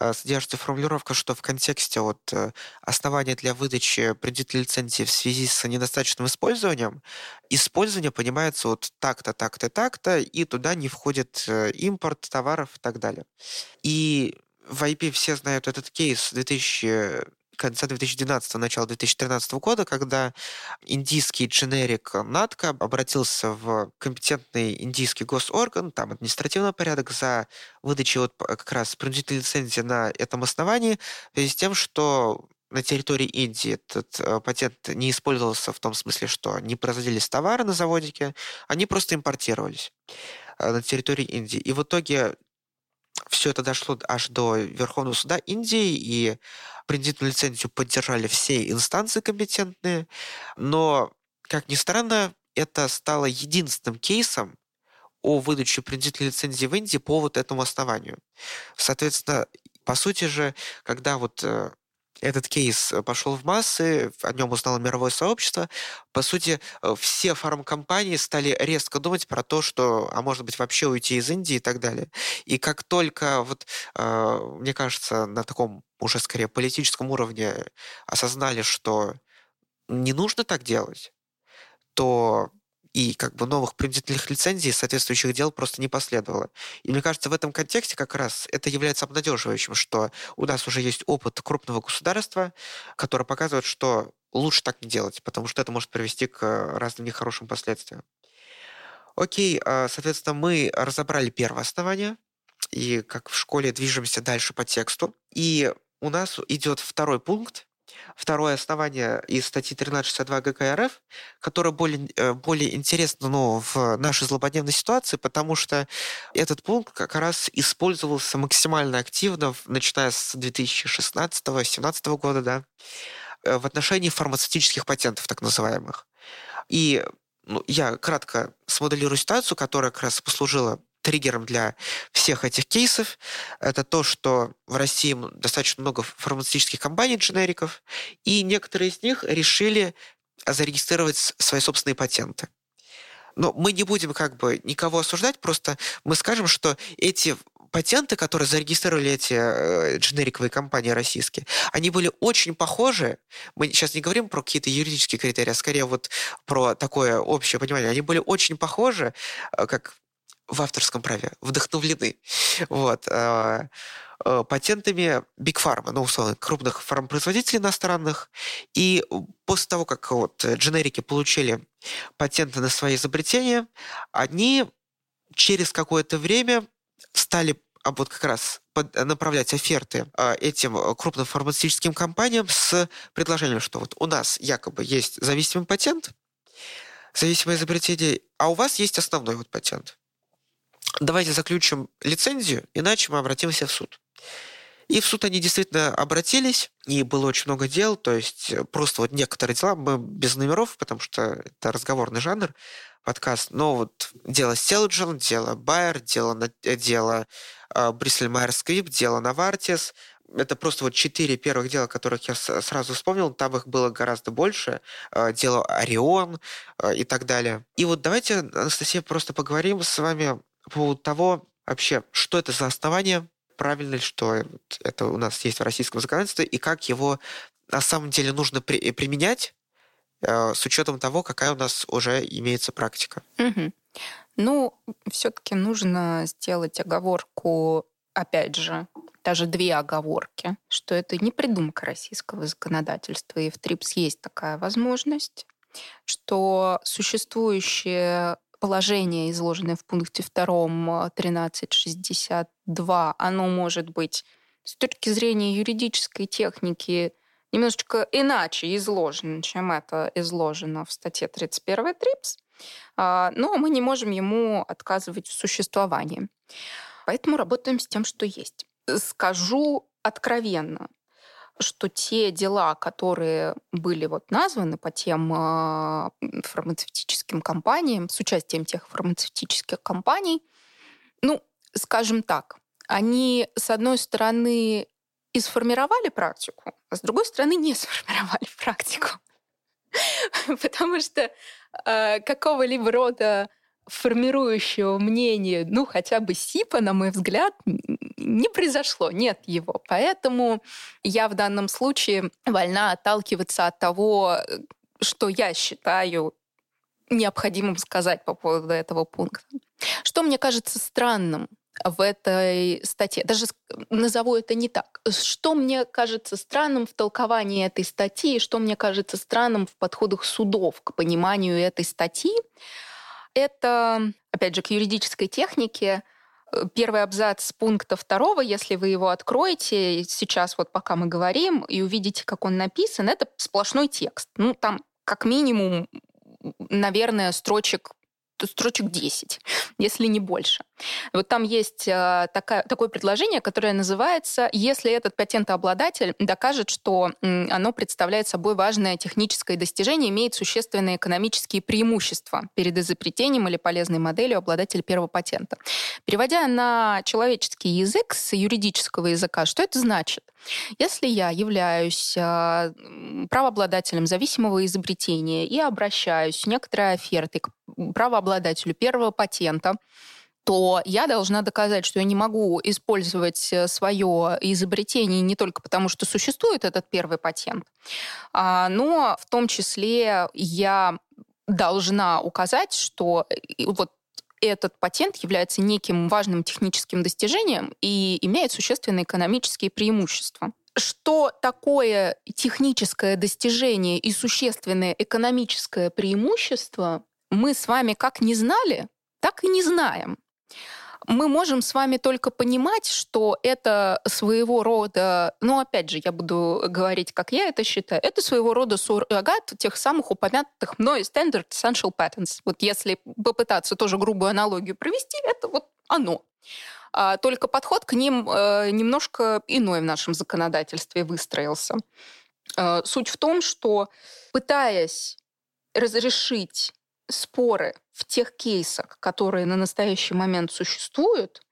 э, содержится формулировка, что в контексте вот, э, основания для выдачи предварительной лицензии в связи с недостаточным использованием, использование понимается вот так-то, так-то, так-то, и туда не входит э, импорт товаров и так далее. И в IP все знают этот кейс 2000 конца 2012 начала 2013 года, когда индийский дженерик Натка обратился в компетентный индийский госорган, там административный порядок, за выдачей вот как раз принудительной лицензии на этом основании, в связи с тем, что на территории Индии этот э, патент не использовался в том смысле, что не производились товары на заводике, они просто импортировались э, на территории Индии. И в итоге все это дошло аж до Верховного суда Индии, и принудительную лицензию поддержали все инстанции компетентные. Но, как ни странно, это стало единственным кейсом о выдаче принудительной лицензии в Индии по вот этому основанию. Соответственно, по сути же, когда вот э, этот кейс пошел в массы, о нем узнало мировое сообщество, по сути, э, все фармкомпании стали резко думать про то, что, а может быть, вообще уйти из Индии и так далее. И как только, вот, э, мне кажется, на таком уже скорее политическом уровне осознали, что не нужно так делать, то и как бы новых принудительных лицензий соответствующих дел просто не последовало. И мне кажется, в этом контексте как раз это является обнадеживающим, что у нас уже есть опыт крупного государства, который показывает, что лучше так не делать, потому что это может привести к разным нехорошим последствиям. Окей, а, соответственно, мы разобрали первое основание, и как в школе движемся дальше по тексту. И у нас идет второй пункт, второе основание из статьи 1362 ГК РФ, которое более, э, более интересно ну, в нашей злободневной ситуации, потому что этот пункт как раз использовался максимально активно, начиная с 2016-2017 года, да, э, в отношении фармацевтических патентов, так называемых. И ну, я кратко смоделирую ситуацию, которая как раз послужила триггером для всех этих кейсов. Это то, что в России достаточно много фармацевтических компаний, дженериков, и некоторые из них решили зарегистрировать свои собственные патенты. Но мы не будем как бы никого осуждать, просто мы скажем, что эти патенты, которые зарегистрировали эти э, дженериковые компании российские, они были очень похожи. Мы сейчас не говорим про какие-то юридические критерии, а скорее вот про такое общее понимание. Они были очень похожи, э, как в авторском праве вдохновлены вот, э, э, патентами Big Pharma, ну, условно, крупных фармпроизводителей иностранных. И после того, как вот дженерики получили патенты на свои изобретения, они через какое-то время стали а вот как раз направлять оферты э, этим крупным фармацевтическим компаниям с предложением, что вот у нас якобы есть зависимый патент, зависимое изобретение, а у вас есть основной вот патент давайте заключим лицензию, иначе мы обратимся в суд. И в суд они действительно обратились, и было очень много дел, то есть просто вот некоторые дела, мы без номеров, потому что это разговорный жанр, подкаст, но вот дело Селджин, дело Байер, дело, дело э, Майер Скрип, дело Навартис, это просто вот четыре первых дела, которых я сразу вспомнил, там их было гораздо больше, э, дело Орион э, и так далее. И вот давайте, Анастасия, просто поговорим с вами по поводу того, вообще, что это за основание, правильно ли, что это у нас есть в российском законодательстве, и как его на самом деле нужно при, применять э, с учетом того, какая у нас уже имеется практика. Угу. Ну, все-таки нужно сделать оговорку, опять же, даже две оговорки, что это не придумка российского законодательства, и в ТРИПС есть такая возможность, что существующие положение, изложенное в пункте 2 1362, оно может быть с точки зрения юридической техники немножечко иначе изложено, чем это изложено в статье 31 ТРИПС, а, но мы не можем ему отказывать в существовании. Поэтому работаем с тем, что есть. Скажу откровенно, что те дела, которые были вот названы по тем э, фармацевтическим компаниям, с участием тех фармацевтических компаний, ну, скажем так, они, с одной стороны, и сформировали практику, а с другой стороны, не <laughs> сформировали практику. <laughs> Потому что э, какого-либо рода формирующего мнения, ну, хотя бы СИПа, на мой взгляд, не произошло, нет его. Поэтому я в данном случае вольна отталкиваться от того, что я считаю необходимым сказать по поводу этого пункта. Что мне кажется странным в этой статье. Даже назову это не так. Что мне кажется странным в толковании этой статьи, что мне кажется странным в подходах судов к пониманию этой статьи, это, опять же, к юридической технике. Первый абзац пункта второго, если вы его откроете сейчас, вот пока мы говорим, и увидите, как он написан, это сплошной текст. Ну, там как минимум, наверное, строчек строчек 10, если не больше. Вот там есть э, такая, такое предложение, которое называется «Если этот патентообладатель докажет, что оно представляет собой важное техническое достижение, имеет существенные экономические преимущества перед изобретением или полезной моделью обладателя первого патента». Переводя на человеческий язык с юридического языка, что это значит? Если я являюсь э, правообладателем зависимого изобретения и обращаюсь некоторой офертой к правообладателю первого патента, то я должна доказать, что я не могу использовать э, свое изобретение не только потому, что существует этот первый патент, а, но в том числе я должна указать, что э, вот этот патент является неким важным техническим достижением и имеет существенные экономические преимущества. Что такое техническое достижение и существенное экономическое преимущество, мы с вами как не знали, так и не знаем мы можем с вами только понимать, что это своего рода, ну, опять же, я буду говорить, как я это считаю, это своего рода суррогат тех самых упомянутых мной Standard Essential Patents. Вот если попытаться тоже грубую аналогию провести, это вот оно. А, только подход к ним э, немножко иной в нашем законодательстве выстроился. Э, суть в том, что пытаясь разрешить споры в тех кейсах, которые на настоящий момент существуют,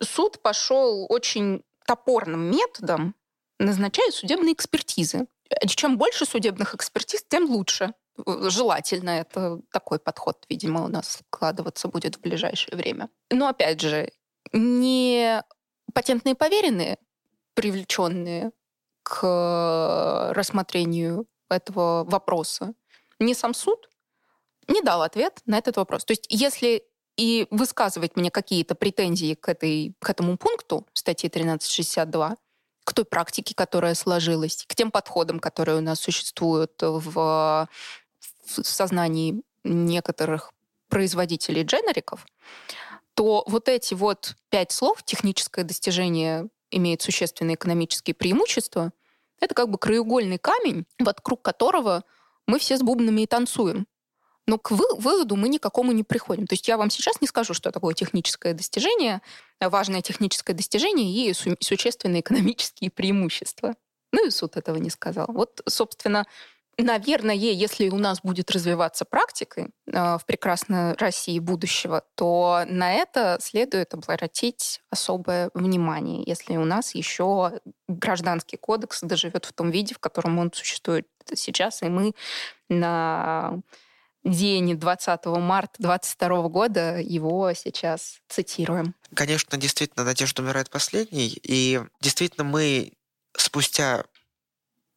суд пошел очень топорным методом, назначая судебные экспертизы. Чем больше судебных экспертиз, тем лучше. Желательно это такой подход, видимо, у нас складываться будет в ближайшее время. Но опять же, не патентные поверенные, привлеченные к рассмотрению этого вопроса, не сам суд, не дал ответ на этот вопрос. То есть если и высказывать мне какие-то претензии к, этой, к этому пункту статьи 1362, к той практике, которая сложилась, к тем подходам, которые у нас существуют в, в сознании некоторых производителей дженериков, то вот эти вот пять слов «техническое достижение имеет существенные экономические преимущества» это как бы краеугольный камень, вокруг которого мы все с бубнами и танцуем. Но к выводу мы никакому не приходим. То есть я вам сейчас не скажу, что такое техническое достижение, важное техническое достижение и существенные экономические преимущества. Ну и суд этого не сказал. Вот, собственно, наверное, если у нас будет развиваться практика э, в прекрасной России будущего, то на это следует обратить особое внимание, если у нас еще гражданский кодекс доживет в том виде, в котором он существует сейчас, и мы на день 20 марта 22 года его сейчас цитируем. Конечно, действительно, надежда умирает последней. И действительно, мы спустя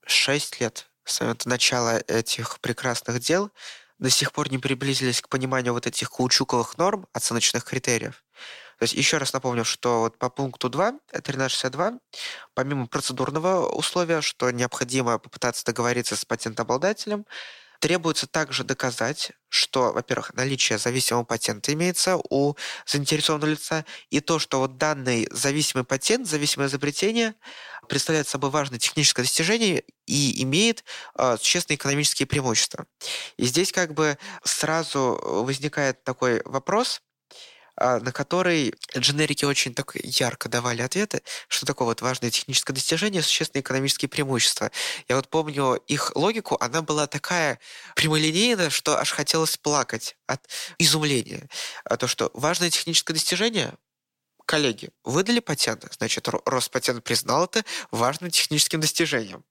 6 лет с момента начала этих прекрасных дел до сих пор не приблизились к пониманию вот этих каучуковых норм, оценочных критериев. То есть еще раз напомню, что вот по пункту 2, 1362, помимо процедурного условия, что необходимо попытаться договориться с патентообладателем, Требуется также доказать, что, во-первых, наличие зависимого патента имеется у заинтересованного лица, и то, что вот данный зависимый патент, зависимое изобретение представляет собой важное техническое достижение и имеет э, существенные экономические преимущества. И здесь как бы сразу возникает такой вопрос, на который дженерики очень так ярко давали ответы, что такое вот важное техническое достижение, существенные экономические преимущества. Я вот помню их логику, она была такая прямолинейная, что аж хотелось плакать от изумления. А то, что важное техническое достижение коллеги, выдали патент, значит, Роспатент признал это важным техническим достижением.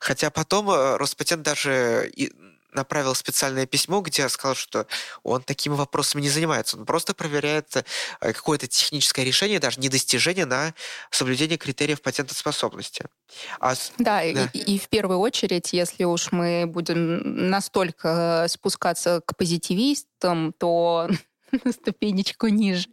Хотя потом э, Роспатент даже направил специальное письмо, где сказал, что он такими вопросами не занимается. Он просто проверяет э, какое-то техническое решение, даже не достижение на соблюдение критериев патентоспособности. А, да, да. И, и в первую очередь, если уж мы будем настолько э, спускаться к позитивистам, то <laughs> на ступенечку ниже,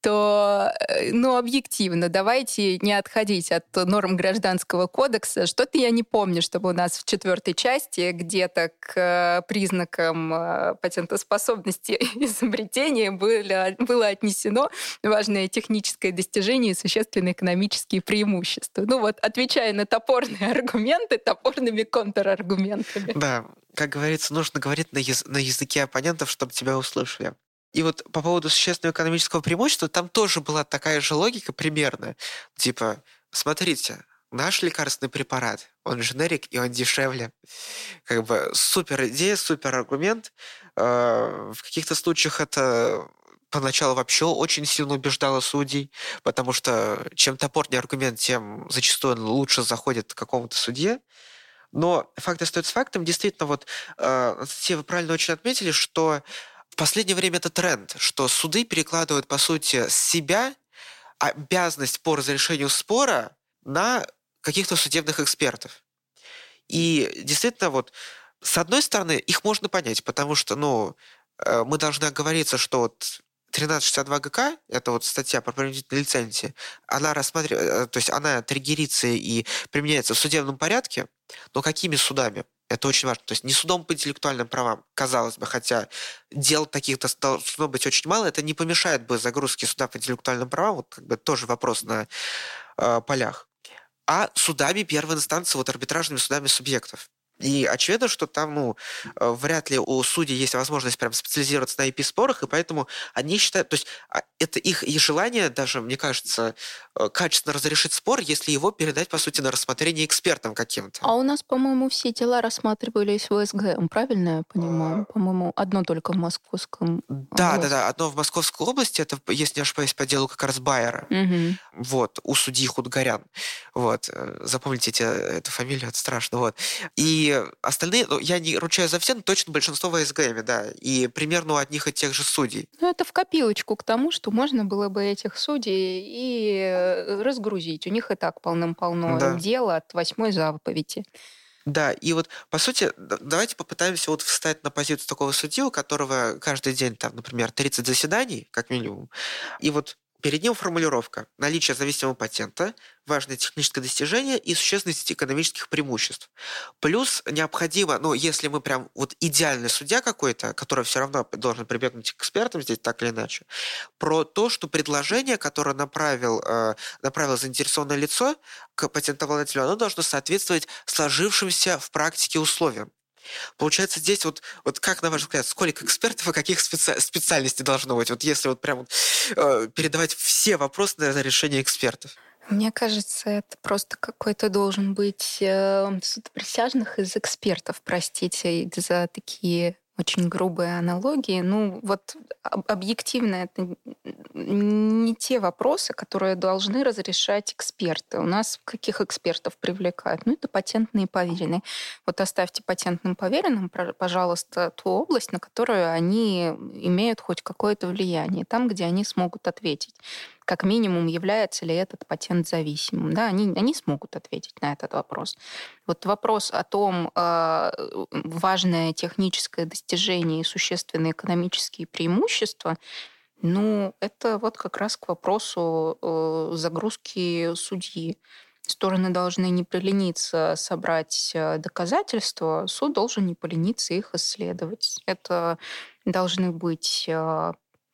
то, э, ну, объективно, давайте не отходить от норм гражданского кодекса. Что-то я не помню, чтобы у нас в четвертой части где-то к э, признакам э, патентоспособности <laughs> изобретения было, было отнесено важное техническое достижение и существенные экономические преимущества. Ну вот, отвечая на топорные <laughs> аргументы, топорными контраргументами. Да, как говорится, нужно говорить на, яз- на языке оппонентов, чтобы тебя услышали. И вот по поводу существенного экономического преимущества, там тоже была такая же логика примерно. Типа, смотрите, наш лекарственный препарат, он дженерик и он дешевле. Как бы супер идея, супер аргумент. Э, в каких-то случаях это поначалу вообще очень сильно убеждало судей, потому что чем топорнее аргумент, тем зачастую он лучше заходит к какому-то судье. Но факт остается фактом. Действительно, вот э, вы правильно очень отметили, что последнее время это тренд, что суды перекладывают, по сути, с себя обязанность по разрешению спора на каких-то судебных экспертов. И действительно, вот с одной стороны, их можно понять, потому что, ну, э, мы должны оговориться, что вот 1362 ГК, это вот статья про принудительной лицензии, она рассматривает, э, то есть она триггерится и применяется в судебном порядке, но какими судами? Это очень важно. То есть не судом по интеллектуальным правам, казалось бы, хотя дел таких должно быть очень мало, это не помешает бы загрузке суда по интеллектуальным правам, вот как бы тоже вопрос на э, полях, а судами первой инстанции, вот арбитражными судами субъектов. И очевидно, что там, ну, э, вряд ли у судей есть возможность прям специализироваться на IP-спорах, и поэтому они считают, то есть а, это их и желание даже, мне кажется, э, качественно разрешить спор, если его передать, по сути, на рассмотрение экспертам каким-то. А у нас, по-моему, все дела рассматривались в СГМ, правильно я понимаю? А. По-моему, одно только в Московском. Да, области. да, да, одно в Московской области, это, если не ошибаюсь, по делу как раз Байера. Угу. Вот, у судьи Худгарян. Вот, э, запомните эти, эту фамилию, это страшно, вот. И остальные, ну, я не ручаюсь за все, но точно большинство в СГМ, да, и примерно у одних и тех же судей. Ну, это в копилочку к тому, что можно было бы этих судей и э, разгрузить. У них и так полным-полно да. дела от восьмой заповеди. Да, и вот, по сути, давайте попытаемся вот встать на позицию такого судьи, у которого каждый день, там, например, 30 заседаний, как минимум, и вот Перед ним формулировка «наличие зависимого патента», важное техническое достижение и существенность экономических преимуществ. Плюс необходимо, ну, если мы прям вот идеальный судья какой-то, который все равно должен прибегнуть к экспертам здесь так или иначе, про то, что предложение, которое направил, э, направило заинтересованное лицо к патентовладельцу, оно должно соответствовать сложившимся в практике условиям. Получается, здесь вот, вот как, на ваш взгляд, сколько экспертов и каких специ... специальностей должно быть? Вот если вот прям э, передавать все вопросы на решение экспертов. Мне кажется, это просто какой-то должен быть э, суд присяжных из экспертов, простите за такие очень грубые аналогии. Ну, вот объективно это не те вопросы, которые должны разрешать эксперты. У нас каких экспертов привлекают? Ну, это патентные поверенные. Вот оставьте патентным поверенным, пожалуйста, ту область, на которую они имеют хоть какое-то влияние, там, где они смогут ответить как минимум, является ли этот патент зависимым. Да, они, они смогут ответить на этот вопрос. Вот вопрос о том, э, важное техническое достижение и существенные экономические преимущества, ну, это вот как раз к вопросу э, загрузки судьи. Стороны должны не полениться собрать э, доказательства, суд должен не полениться их исследовать. Это должны быть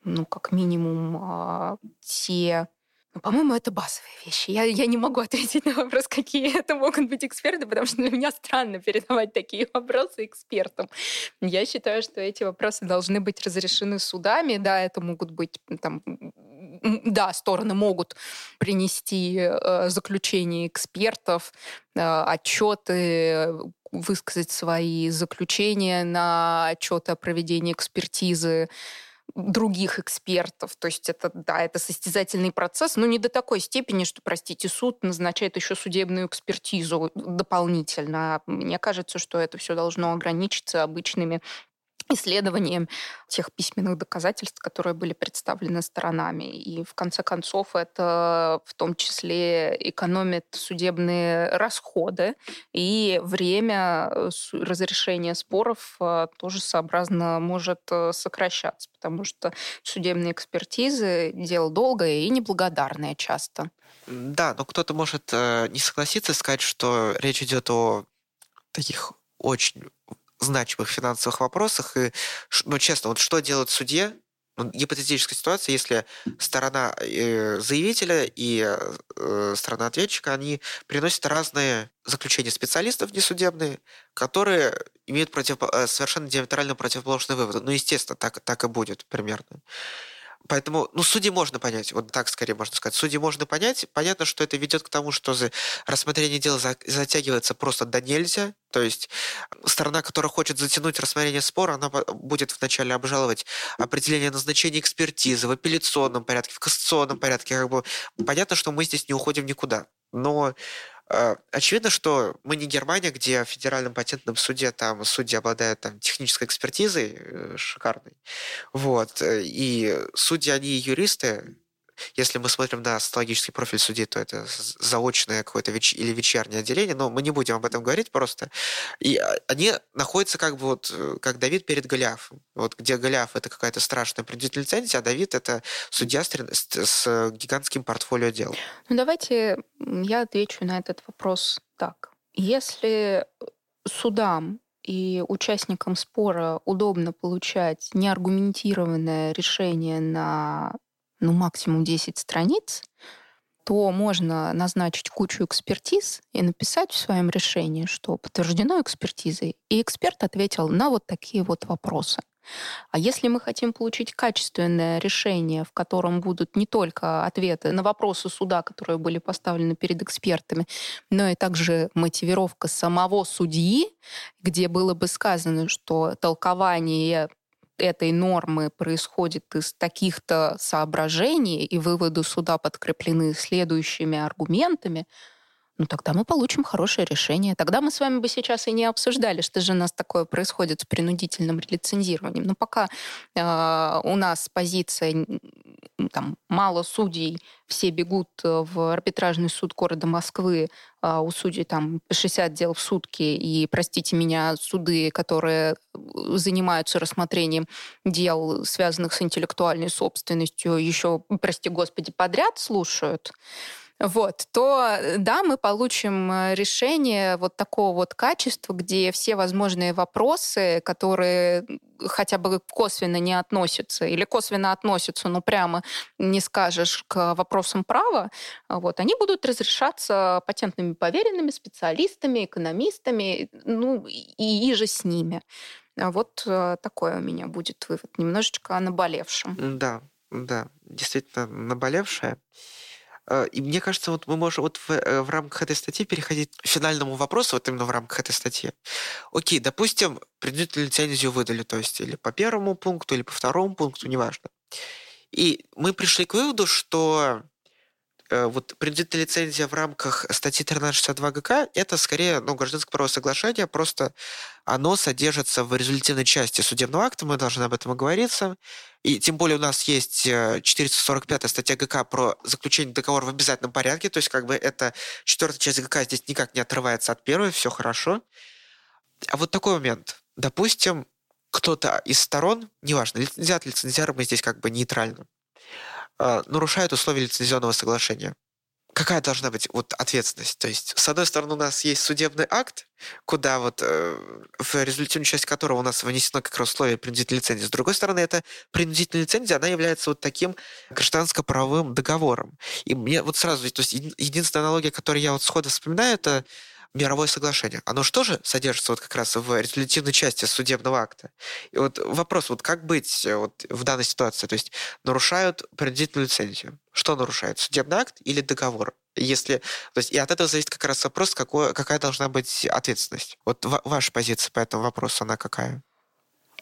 ну, как минимум, а, те ну, по-моему, это базовые вещи. Я, я не могу <laughs> ответить на вопрос, какие это могут быть эксперты, потому что для меня странно передавать такие вопросы экспертам. Я считаю, что эти вопросы должны быть разрешены судами. Да, это могут быть там, да, стороны могут принести э, заключение экспертов, э, отчеты, высказать свои заключения на отчеты о проведении экспертизы других экспертов. То есть это, да, это состязательный процесс, но не до такой степени, что, простите, суд назначает еще судебную экспертизу дополнительно. Мне кажется, что это все должно ограничиться обычными исследованием тех письменных доказательств, которые были представлены сторонами. И в конце концов это в том числе экономит судебные расходы и время э, разрешения споров э, тоже сообразно может э, сокращаться, потому что судебные экспертизы дело долгое и неблагодарное часто. Да, но кто-то может не согласиться, сказать, что речь идет о таких очень значимых финансовых вопросах. И, ну, честно, вот что делать судье, ну, гипотетическая ситуация, если сторона э, заявителя и э, сторона ответчика, они приносят разные заключения специалистов несудебные, которые имеют против, э, совершенно диаметрально противоположные выводы. Ну, естественно, так, так и будет примерно. Поэтому, ну, судьи можно понять, вот так скорее можно сказать. Судьи можно понять. Понятно, что это ведет к тому, что рассмотрение дела затягивается просто до нельзя. То есть сторона, которая хочет затянуть рассмотрение спора, она будет вначале обжаловать определение назначения экспертизы в апелляционном порядке, в кассационном порядке. Как бы понятно, что мы здесь не уходим никуда. Но очевидно, что мы не Германия, где в федеральном патентном суде там судьи обладают там, технической экспертизой э, шикарной. Вот. Э, и судьи, они юристы, если мы смотрим на астрологический профиль судей, то это заочное какое-то веч... или вечернее отделение, но мы не будем об этом говорить просто. И а, они находятся как бы вот, э, как Давид перед Голиафом. Вот где Голиаф — это какая-то страшная предельная лицензия, а Давид — это судья с, с гигантским портфолио дел. Ну давайте я отвечу на этот вопрос так. Если судам и участникам спора удобно получать неаргументированное решение на ну, максимум 10 страниц, то можно назначить кучу экспертиз и написать в своем решении, что подтверждено экспертизой, и эксперт ответил на вот такие вот вопросы. А если мы хотим получить качественное решение, в котором будут не только ответы на вопросы суда, которые были поставлены перед экспертами, но и также мотивировка самого судьи, где было бы сказано, что толкование этой нормы происходит из таких-то соображений, и выводы суда подкреплены следующими аргументами, ну тогда мы получим хорошее решение. Тогда мы с вами бы сейчас и не обсуждали, что же у нас такое происходит с принудительным лицензированием. Но пока э, у нас позиция там, мало судей, все бегут э, в арбитражный суд города Москвы, а у судей там 60 дел в сутки, и, простите меня, суды, которые занимаются рассмотрением дел, связанных с интеллектуальной собственностью, еще, прости господи, подряд слушают, вот, то да, мы получим э, решение вот такого вот качества, где все возможные вопросы, которые хотя бы косвенно не относятся или косвенно относятся, но прямо не скажешь к вопросам права, вот, они будут разрешаться патентными поверенными, специалистами, экономистами, ну и, и же с ними. Вот э, такой у меня будет вывод, немножечко о наболевшем. Да, да, действительно наболевшее. Э, и мне кажется, вот мы можем вот в, э, в рамках этой статьи переходить к финальному вопросу, вот именно в рамках этой статьи. Окей, допустим, предметную лицензию выдали, то есть или по первому пункту, или по второму пункту, неважно. И мы пришли к выводу, что вот предвзятая лицензия в рамках статьи 1362 ГК – это скорее ну, гражданское правовое соглашение, просто оно содержится в результативной части судебного акта, мы должны об этом оговориться. И тем более у нас есть 445 э, статья ГК про заключение договора в обязательном порядке, то есть как бы эта четвертая часть ГК здесь никак не отрывается от первой, все хорошо. А вот такой момент. Допустим, кто-то из сторон, неважно, лицензиат, лицензиар, мы здесь как бы нейтрально, э, нарушают условия лицензионного соглашения. Какая должна быть вот ответственность? То есть, с одной стороны, у нас есть судебный акт, куда вот э, в результативную часть которого у нас вынесено как раз условие принудительной лицензии. С другой стороны, эта принудительная лицензия, она является вот таким гражданско-правовым договором. И мне вот сразу, то есть единственная аналогия, которую я вот сходу вспоминаю, это мировое соглашение. Оно что же содержится вот как раз в резолютивной части судебного акта? И вот вопрос, вот как быть э, вот в данной ситуации? То есть нарушают принудительную лицензию. Что нарушает? Судебный акт или договор? Если, то есть, и от этого зависит как раз вопрос, какой, какая должна быть ответственность. Вот ваша позиция по этому вопросу, она какая?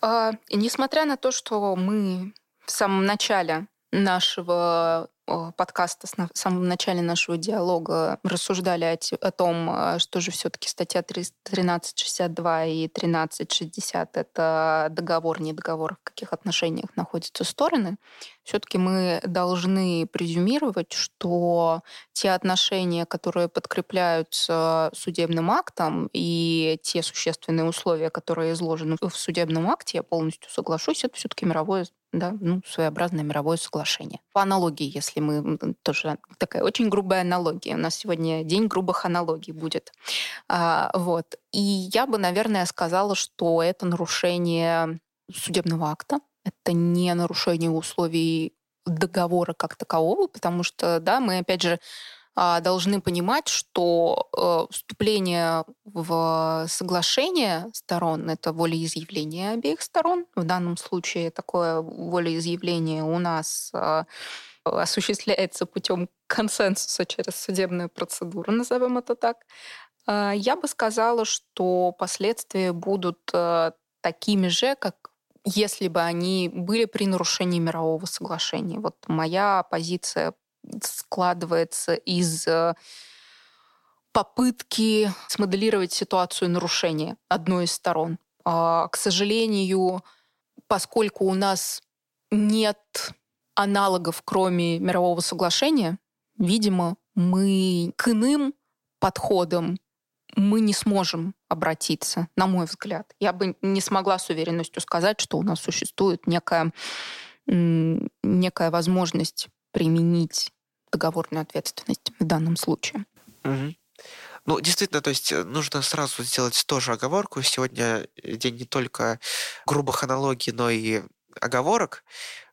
А, несмотря на то, что мы в самом начале нашего подкаста в самом начале нашего диалога рассуждали о, том, а, что же все-таки статья 1362 и 1360 — это договор, не договор, в каких отношениях находятся стороны, все-таки мы должны презюмировать, что те отношения, которые подкрепляются судебным актом, и те существенные условия, которые изложены в судебном акте, я полностью соглашусь, это все-таки мировое да, ну, своеобразное мировое соглашение. По аналогии, если мы тоже такая очень грубая аналогия. У нас сегодня день грубых аналогий будет. А, вот. И я бы, наверное, сказала, что это нарушение судебного акта, это не нарушение условий договора как такового, потому что, да, мы, опять же, должны понимать, что э, вступление в соглашение сторон — это волеизъявление обеих сторон. В данном случае такое волеизъявление у нас а, осуществляется путем консенсуса через судебную процедуру, назовем это так. А, я бы сказала, что последствия будут э, такими же, как если бы они были при нарушении мирового соглашения. Вот моя позиция складывается из э, попытки смоделировать ситуацию нарушения одной из сторон. А, к сожалению, поскольку у нас нет аналогов, кроме мирового соглашения, видимо, мы к иным подходам мы не сможем обратиться, на мой взгляд. Я бы не смогла с уверенностью сказать, что у нас существует некая, некая возможность применить договорную ответственность в данном случае. Угу. Ну, действительно, то есть э, нужно сразу сделать тоже оговорку. Сегодня день не только грубых аналогий, но и оговорок.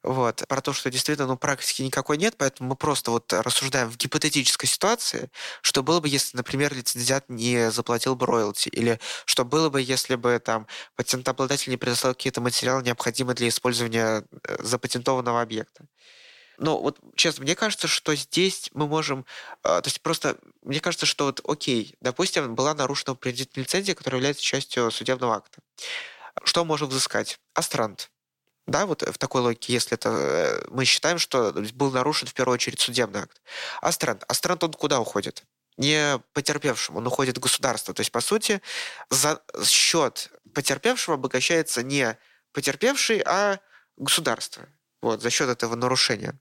Вот, про то, что действительно ну, практики никакой нет, поэтому мы просто вот рассуждаем в гипотетической ситуации, что было бы, если, например, лицензиат не заплатил бы роялти, или что было бы, если бы там патентообладатель не предоставил какие-то материалы, необходимые для использования э, запатентованного объекта. Но вот, честно, мне кажется, что здесь мы можем... Э, то есть просто мне кажется, что вот, окей, допустим, была нарушена принудительная лицензия, которая является частью судебного акта. Что можем взыскать? Астрант. Да, вот в такой логике, если это э, мы считаем, что был нарушен в первую очередь судебный акт. Астрант. Астрант, он куда уходит? не потерпевшему, он уходит в государство. То есть, по сути, за счет потерпевшего обогащается не потерпевший, а государство вот, за счет этого нарушения.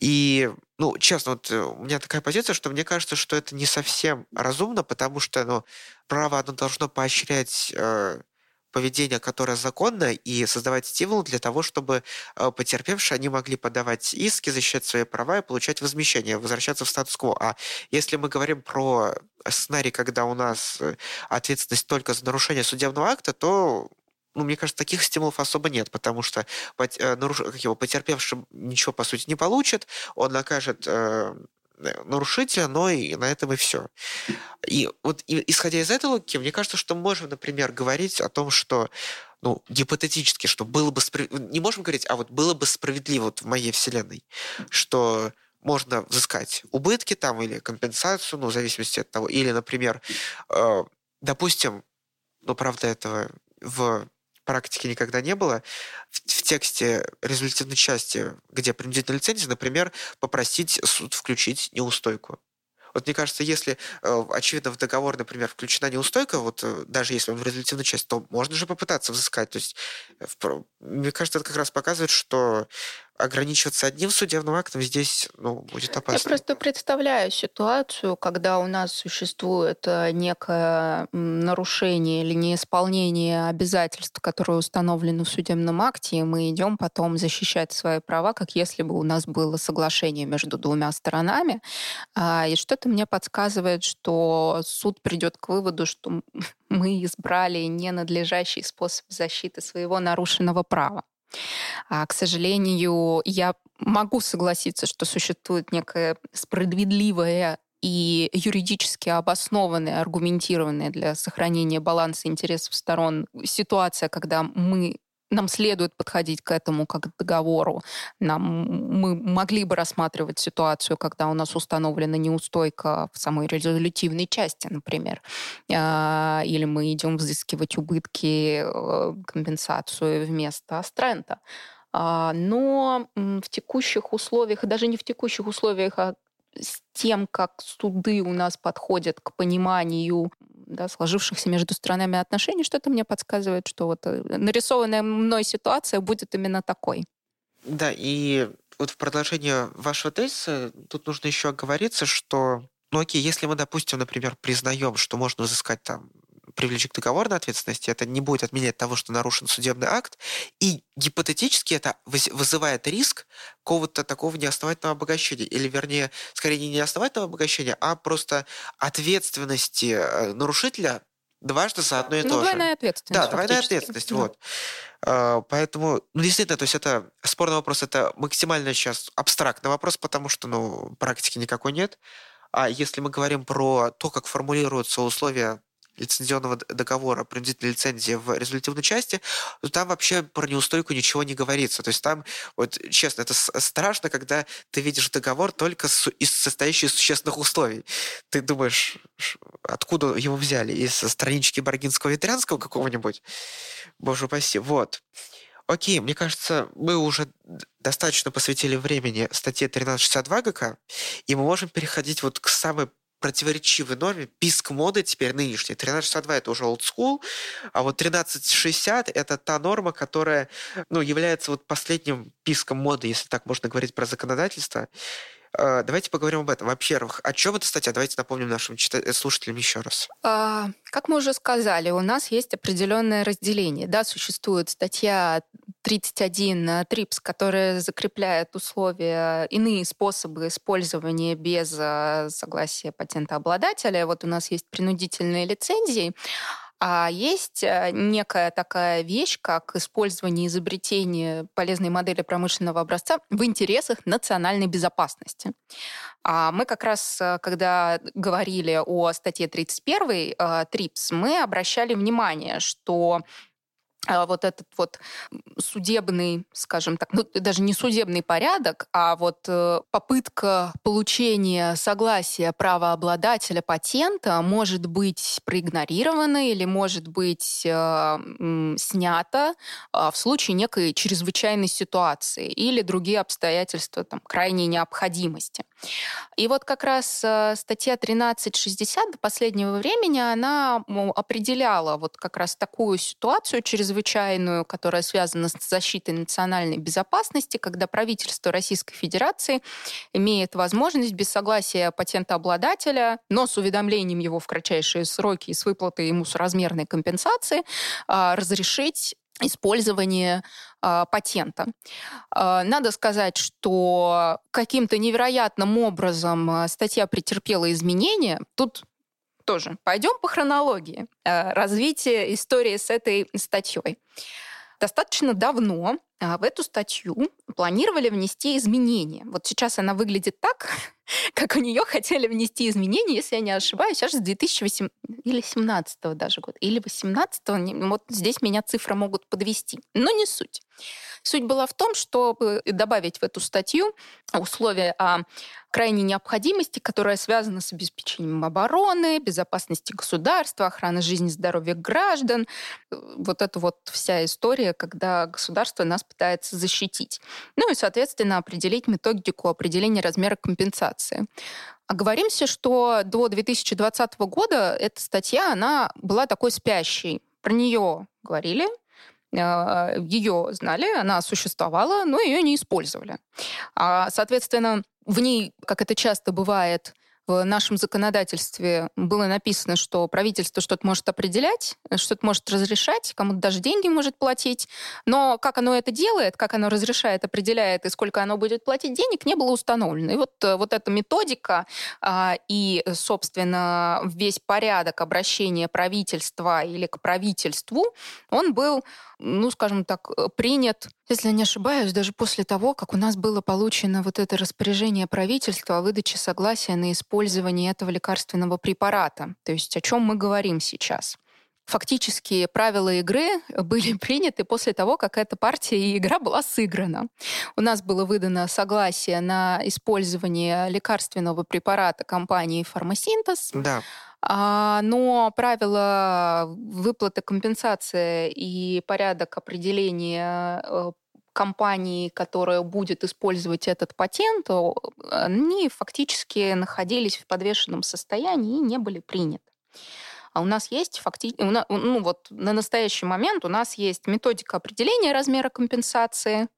И, ну, честно, вот э, у меня такая позиция, что мне кажется, что это не совсем разумно, потому что, ну, право, оно должно поощрять э, поведение, которое законно, и создавать стимул для того, чтобы э, потерпевшие, они могли подавать иски, защищать свои права и получать возмещение, возвращаться в статус-кво. А если мы говорим про сценарий, когда у нас э, ответственность только за нарушение судебного акта, то ну, мне кажется, таких стимулов особо нет, потому что э, наруш... как его, потерпевший ничего, по сути, не получит, он накажет э, нарушителя, но и на этом и все. И вот и, исходя из этой логики, мне кажется, что мы можем, например, говорить о том, что ну, гипотетически, что было бы справедливо, не можем говорить, а вот было бы справедливо вот в моей вселенной, что можно взыскать убытки там или компенсацию, ну, в зависимости от того, или, например, э, допустим, ну, правда, этого в практики никогда не было. В, в тексте результативной части, где принудительная лицензия, например, попросить суд включить неустойку. Вот мне кажется, если, э, очевидно, в договор, например, включена неустойка, вот э, даже если он в результативной части, то можно же попытаться взыскать. То есть, э, мне кажется, это как раз показывает, что ограничиваться одним судебным актом здесь ну, будет опасно. Я просто представляю ситуацию, когда у нас существует э, некое нарушение или неисполнение обязательств, которые установлены в судебном акте, и мы идем потом защищать свои права, как если бы у нас было соглашение между двумя сторонами. А, и что-то мне подсказывает, что суд придет к выводу, что <laughs> мы избрали ненадлежащий способ защиты своего нарушенного права. А, к сожалению, я могу согласиться, что существует некая справедливая и юридически обоснованная, аргументированная для сохранения баланса интересов сторон ситуация, когда мы нам следует подходить к этому как к договору. Нам, мы могли бы рассматривать ситуацию, когда у нас установлена неустойка в самой резолютивной части, например, а, или мы идем взыскивать убытки, э, компенсацию вместо Астрента. А, но в текущих условиях, даже не в текущих условиях, а с тем, как суды у нас подходят к пониманию да, сложившихся между странами отношений, что-то мне подсказывает, что вот э, нарисованная мной ситуация будет именно такой. Да, и вот в продолжение вашего тезиса тут нужно еще оговориться, что, ну окей, если мы, допустим, например, признаем, что можно взыскать там привлечь к договорной ответственности, это не будет отменять того, что нарушен судебный акт, и гипотетически это вызывает риск какого-то такого неосновательного обогащения, или, вернее, скорее не неосновательного обогащения, а просто ответственности э, нарушителя дважды за одно и ну, то же. двойная ответственность. Да, двойная ответственность, да. вот. А, поэтому, ну, действительно, то есть это спорный вопрос, это максимально сейчас абстрактный вопрос, потому что, ну, практики никакой нет. А если мы говорим про то, как формулируются условия лицензионного договора, принудительной лицензии в результативной части, то там вообще про неустойку ничего не говорится. То есть там, вот честно, это страшно, когда ты видишь договор только из состоящий из существенных условий. Ты думаешь, откуда его взяли? Из странички Баргинского ветеранского какого-нибудь? Боже упаси. Вот. Окей, мне кажется, мы уже достаточно посвятили времени статье 1362 ГК, и мы можем переходить вот к самой противоречивой норме. Писк моды теперь нынешний. 1362 это уже old school, а вот 1360 это та норма, которая ну, является вот последним писком моды, если так можно говорить про законодательство. А, давайте поговорим об этом. Во-первых, о чем эта статья? Давайте напомним нашим читателям, слушателям еще раз. А, как мы уже сказали, у нас есть определенное разделение. Да, существует статья 31 ТРИПС, которая закрепляет условия, иные способы использования без а, согласия патентообладателя. Вот у нас есть принудительные лицензии. А есть э, некая такая вещь, как использование изобретения полезной модели промышленного образца в интересах национальной безопасности. А мы как раз, э, когда говорили о статье 31 э, ТРИПС, мы обращали внимание, что вот этот вот судебный, скажем так, ну даже не судебный порядок, а вот э, попытка получения согласия правообладателя патента может быть проигнорирована или может быть э, снята э, в случае некой чрезвычайной ситуации или другие обстоятельства там, крайней необходимости. И вот как раз э, статья 1360 до последнего времени она определяла вот как раз такую ситуацию чрезвычайную, которая связана с защитой национальной безопасности, когда правительство Российской Федерации имеет возможность без согласия патентообладателя, но с уведомлением его в кратчайшие сроки и с выплатой ему соразмерной компенсации а, разрешить использование э, патента. Э, надо сказать, что каким-то невероятным образом а, статья претерпела изменения. Тут тоже пойдем по хронологии э, развития истории с этой статьей. Достаточно давно в эту статью планировали внести изменения. Вот сейчас она выглядит так, как у нее хотели внести изменения, если я не ошибаюсь, сейчас с 2008 или 17 даже года, или 18 вот здесь меня цифры могут подвести. Но не суть. Суть была в том, чтобы добавить в эту статью условия о крайней необходимости, которая связана с обеспечением обороны, безопасности государства, охраны жизни и здоровья граждан. Вот это вот вся история, когда государство нас пытается защитить. Ну и, соответственно, определить методику определения размера компенсации. Оговоримся, что до 2020 года эта статья, она была такой спящей. Про нее говорили, а, ее знали, она существовала, но ее не использовали. А, соответственно, в ней, как это часто бывает, в нашем законодательстве было написано, что правительство что-то может определять, что-то может разрешать, кому-то даже деньги может платить. Но как оно это делает, как оно разрешает, определяет и сколько оно будет платить денег, не было установлено. И вот, э, вот эта методика а, и, собственно, весь порядок обращения правительства или к правительству, он был, ну, скажем так, э, принят если я не ошибаюсь, даже после того, как у нас было получено вот это распоряжение правительства о выдаче согласия на использование этого лекарственного препарата. То есть о чем мы говорим сейчас. Фактически правила игры были <laughs> приняты после того, как эта партия и игра была сыграна. У нас было выдано согласие на использование лекарственного препарата компании «Фармасинтез». Да. А, но правила выплаты компенсации и порядок определения э, компании, которая будет использовать этот патент, они фактически находились в подвешенном состоянии и не были приняты. А у нас есть фактически, ну вот на настоящий момент у нас есть методика определения размера компенсации,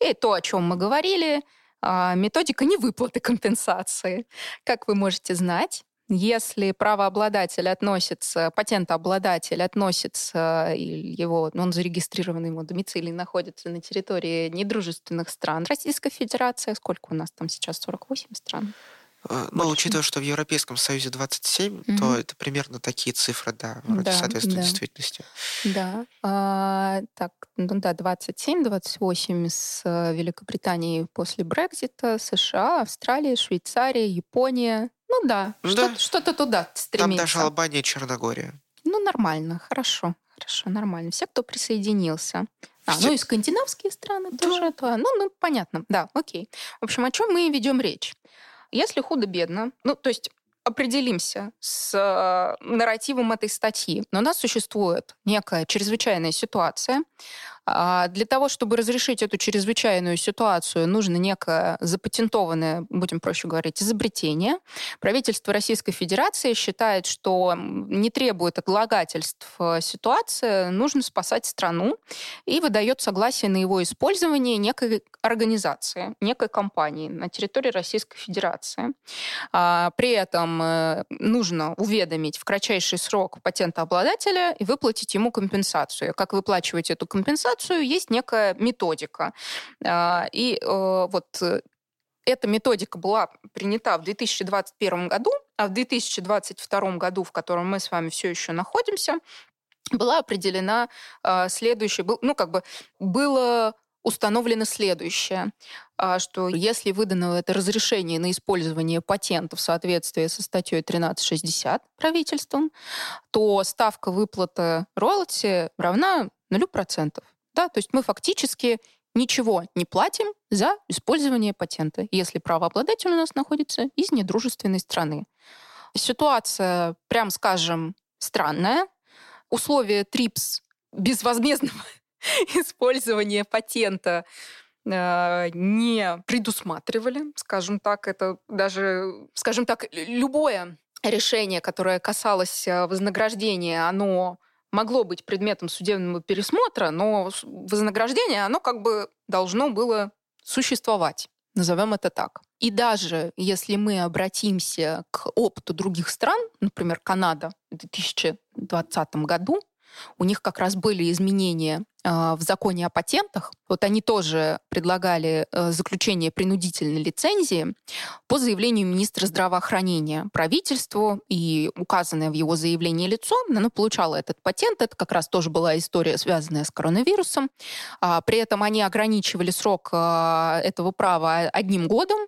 и то, о чем мы говорили, а, методика невыплаты компенсации. Как вы можете знать, если правообладатель относится, патентообладатель относится, его, он зарегистрированный ему домицилий находится на территории недружественных стран Российской Федерации, сколько у нас там сейчас, 48 стран? Э, ну, учитывая, что в Европейском Союзе 27, угу. то это примерно такие цифры, да, вроде да, соответствуют да. действительности. Да. А, так, ну да, 27, 28 с э, Великобританией после Брекзита, США, Австралия, Швейцария, Япония. Ну да, да. Что-то, что-то туда стремится. Там даже Албания, Черногория. Ну, нормально, хорошо. Хорошо, нормально. Все, кто присоединился. А, Все... ну и скандинавские страны да. тоже. Да. Ну, ну, понятно. Да, окей. В общем, о чем мы ведем речь? Если худо-бедно, ну, то есть определимся с э, нарративом этой статьи. Но у нас существует некая чрезвычайная ситуация, а для того, чтобы разрешить эту чрезвычайную ситуацию, нужно некое запатентованное, будем проще говорить, изобретение. Правительство Российской Федерации считает, что не требует отлагательств э, ситуации, нужно спасать страну и выдает согласие на его использование некой организации, некой компании на территории Российской Федерации. А, при этом э, нужно уведомить в кратчайший срок патентообладателя и выплатить ему компенсацию. Как выплачивать эту компенсацию? Регистрацию есть некая методика. А, и э, вот э, эта методика была принята в 2021 году, а в 2022 году, в котором мы с вами все еще находимся, была определена э, следующая, ну как бы было установлено следующее, а, что если выдано это разрешение на использование патента в соответствии со статьей 1360 правительством, то ставка выплаты роялти равна 0%. Да? То есть мы фактически ничего не платим за использование патента, если правообладатель у нас находится из недружественной страны. Ситуация, прям скажем, странная. Условия ТРИПС безвозмездного <laughs> использования патента э, не предусматривали, скажем так, это даже, скажем так, любое решение, которое касалось э, вознаграждения, оно могло быть предметом судебного пересмотра, но вознаграждение, оно как бы должно было существовать. Назовем это так. И даже если мы обратимся к опыту других стран, например, Канада в 2020 году, у них как раз были изменения в законе о патентах. Вот они тоже предлагали э, заключение принудительной лицензии по заявлению министра здравоохранения правительству, и указанное в его заявлении лицо, оно получало этот патент. Это как раз тоже была история, связанная с коронавирусом. А, при этом они ограничивали срок а, этого права одним годом,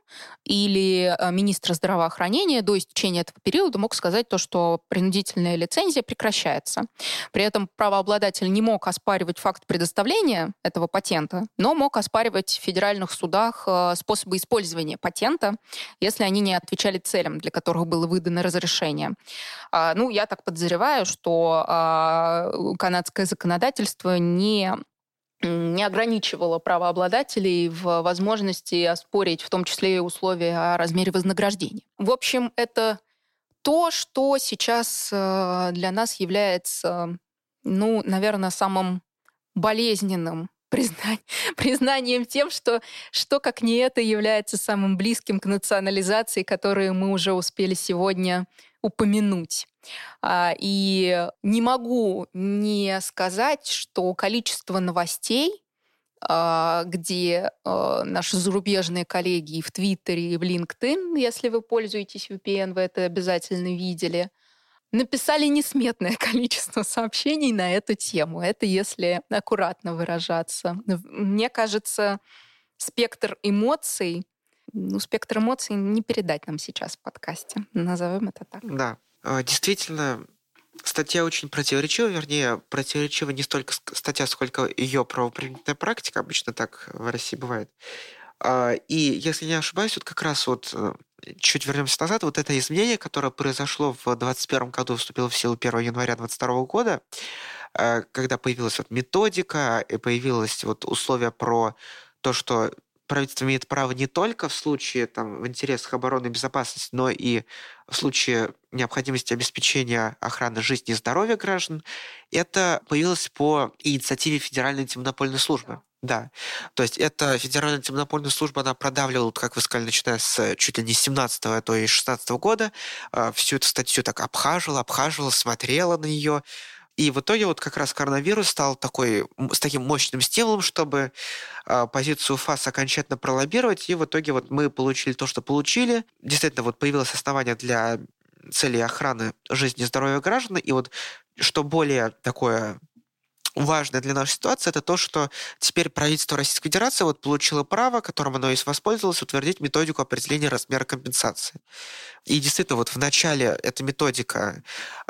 или министр здравоохранения до истечения этого периода мог сказать то, что принудительная лицензия прекращается. При этом правообладатель не мог оспаривать факт факт предоставления этого патента, но мог оспаривать в федеральных судах э, способы использования патента, если они не отвечали целям, для которых было выдано разрешение. А, ну, я так подозреваю, что а, канадское законодательство не не ограничивало правообладателей в возможности оспорить в том числе и условия о размере вознаграждения. В общем, это то, что сейчас э, для нас является, ну, наверное, самым болезненным признань, <laughs> признанием тем, что что как не это является самым близким к национализации, которые мы уже успели сегодня упомянуть. А, и не могу не сказать, что количество новостей, а, где а, наши зарубежные коллеги в Твиттере, и в LinkedIn, если вы пользуетесь VPN, вы это обязательно видели, написали несметное <laughs> количество сообщений на эту тему. Это если аккуратно выражаться. Мне кажется, спектр эмоций, ну, спектр эмоций не передать нам сейчас в подкасте. Назовем это так. Да. А, действительно, статья очень противоречива, вернее, противоречива не столько статья, сколько ее правоприменительная практика, обычно так в России бывает. А, и, если не ошибаюсь, вот как раз вот э, чуть вернемся назад, вот это изменение, которое произошло в 2021 году, вступило в силу 1 января 2022 года, э, когда появилась вот методика, и появилось вот условия про то, что правительство имеет право не только в случае там, в интересах обороны и безопасности, но и в случае необходимости обеспечения охраны жизни и здоровья граждан, это появилось по инициативе Федеральной антимонопольной службы. Да. То есть это Федеральная антимонопольная служба, она продавливала, как вы сказали, начиная с чуть ли не 17 а то и 16 года, а, всю эту статью так обхаживала, обхаживала, смотрела на нее, И в итоге вот как раз коронавирус стал такой, с таким мощным стимулом, чтобы э, позицию ФАС окончательно пролоббировать, и в итоге вот мы получили то, что получили. Действительно, вот появилось основание для целей охраны жизни и здоровья граждан, и вот что более такое важное для нашей ситуации, это то, что теперь правительство Российской Федерации вот получило право, которым оно и воспользовалось, утвердить методику определения размера компенсации. И действительно, вот в начале эта методика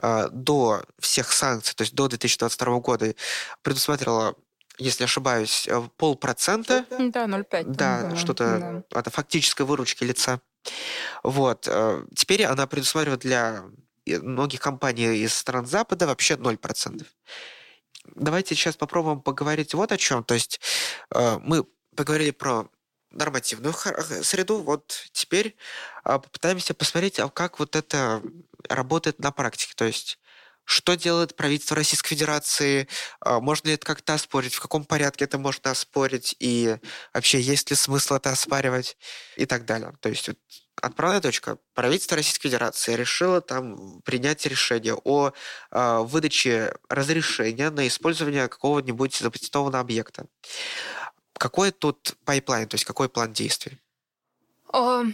э, до всех санкций, то есть до 2022 года, предусматривала если ошибаюсь, э, полпроцента. Да, 0,5. Да, да что-то да. это фактической выручки лица. Вот. Э, теперь она предусматривает для многих компаний из стран Запада вообще 0% давайте сейчас попробуем поговорить вот о чем. То есть э, мы поговорили про нормативную э, среду, вот теперь э, попытаемся посмотреть, а как вот это работает на практике. То есть что делает правительство Российской Федерации, э, можно ли это как-то оспорить, в каком порядке это можно оспорить, и вообще есть ли смысл это оспаривать и так далее. То есть отправная точка. Правительство Российской Федерации решило там принять решение о э, выдаче разрешения на использование какого-нибудь запатентованного объекта. Какой тут pipeline, то есть какой план действий? О,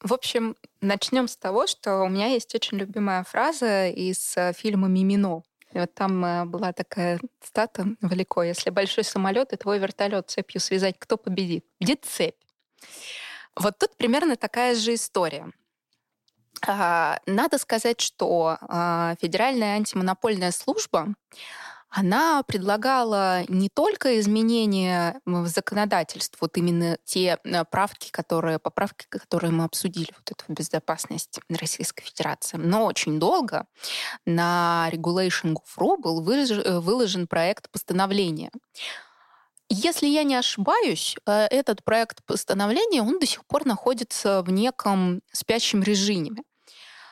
в общем, начнем с того, что у меня есть очень любимая фраза из э, фильма «Мимино». И вот там э, была такая цитата великая. Если большой самолет и твой вертолет цепью связать, кто победит? Победит цепь. Вот тут примерно такая же история. А, надо сказать, что а, Федеральная антимонопольная служба она предлагала не только изменения в законодательство, вот именно те э, правки, которые, поправки, которые мы обсудили, вот эту безопасность Российской Федерации, но очень долго на Regulation Gov.ru был выложен, выложен проект постановления. Если я не ошибаюсь, э, этот проект постановления, он до сих пор находится в неком спящем режиме.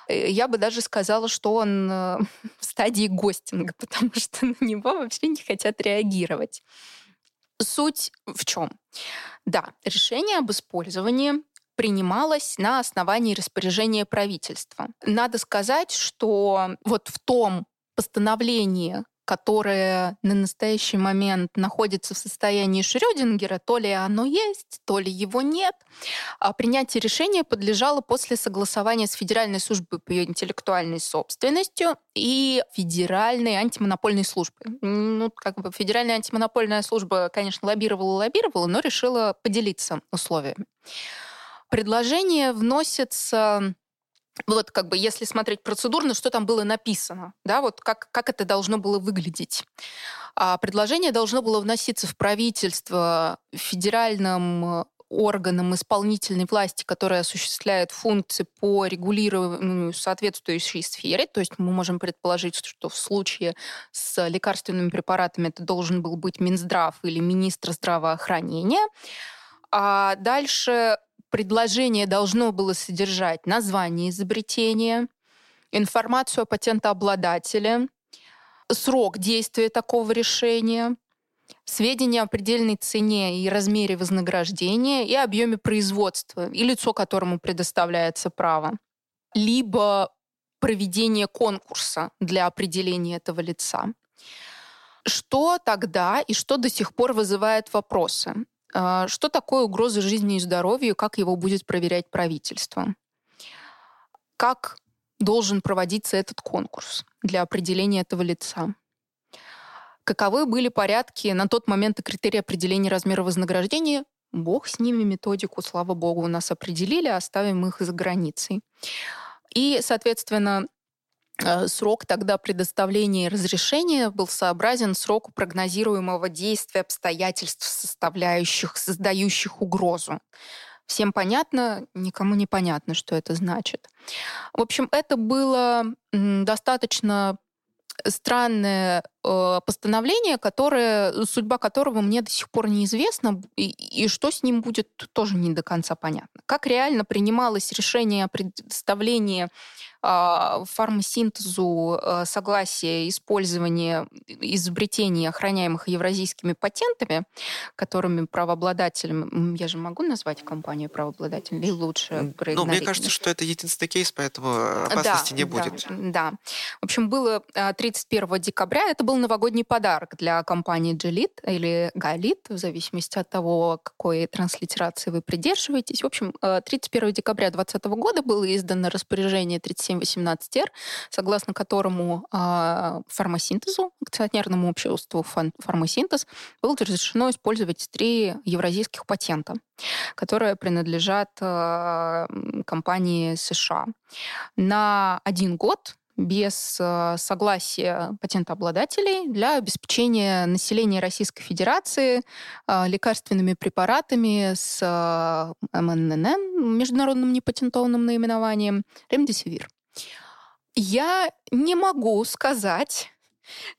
Э, я бы даже сказала, что он э, <laughs> в стадии гостинга, <laughs> потому что на него вообще не хотят реагировать. Суть в чем? Да, решение об использовании принималось на основании распоряжения правительства. Надо сказать, что вот в том постановлении, которое на настоящий момент находится в состоянии Шрёдингера, то ли оно есть, то ли его нет. А принятие решения подлежало после согласования с Федеральной службой по интеллектуальной собственностью и Федеральной антимонопольной службой. Ну, как бы Федеральная антимонопольная служба, конечно, лоббировала лоббировала, но решила поделиться условиями. Предложение вносится вот как бы если смотреть процедурно, что там было написано, да, вот как, как это должно было выглядеть. А предложение должно было вноситься в правительство федеральным органам исполнительной власти, которые осуществляют функции по регулированию соответствующей сфере. То есть мы можем предположить, что в случае с лекарственными препаратами это должен был быть Минздрав или министр здравоохранения. А дальше предложение должно было содержать название изобретения, информацию о патентообладателе, срок действия такого решения, сведения о предельной цене и размере вознаграждения и объеме производства и лицо, которому предоставляется право, либо проведение конкурса для определения этого лица. Что тогда и что до сих пор вызывает вопросы? А, что такое угроза жизни и здоровью, как его будет проверять правительство? Как должен проводиться этот конкурс для определения этого лица? Каковы были порядки на тот момент и критерии определения размера вознаграждения? Бог с ними, методику, слава богу, у нас определили, оставим их за границей. И, соответственно, срок тогда предоставления разрешения был сообразен сроку прогнозируемого действия обстоятельств, составляющих, создающих угрозу. Всем понятно, никому не понятно, что это значит. В общем, это было достаточно странное э, постановление, которое, судьба которого мне до сих пор неизвестна, и, и что с ним будет, тоже не до конца понятно. Как реально принималось решение о предоставлении а, фармасинтезу а, согласия использования изобретений, охраняемых евразийскими патентами, которыми правообладателем, я же могу назвать компанию правообладателем, или лучше Ну, мне кажется, что это единственный кейс, поэтому опасности да, не будет. Да, да. В общем, было 31 а, декабря, это был новогодний подарок для компании Gelit или Galit, в зависимости от того, какой транслитерации вы придерживаетесь. В общем, 31 декабря 2020 года было издано распоряжение 37 718-р, согласно которому э, фармасинтезу, акционерному обществу фармасинтез, было разрешено использовать три евразийских патента, которые принадлежат э, компании США. На один год без э, согласия патентообладателей для обеспечения населения Российской Федерации э, лекарственными препаратами с э, МНН, международным непатентованным наименованием, ремдесивир. Я не могу сказать,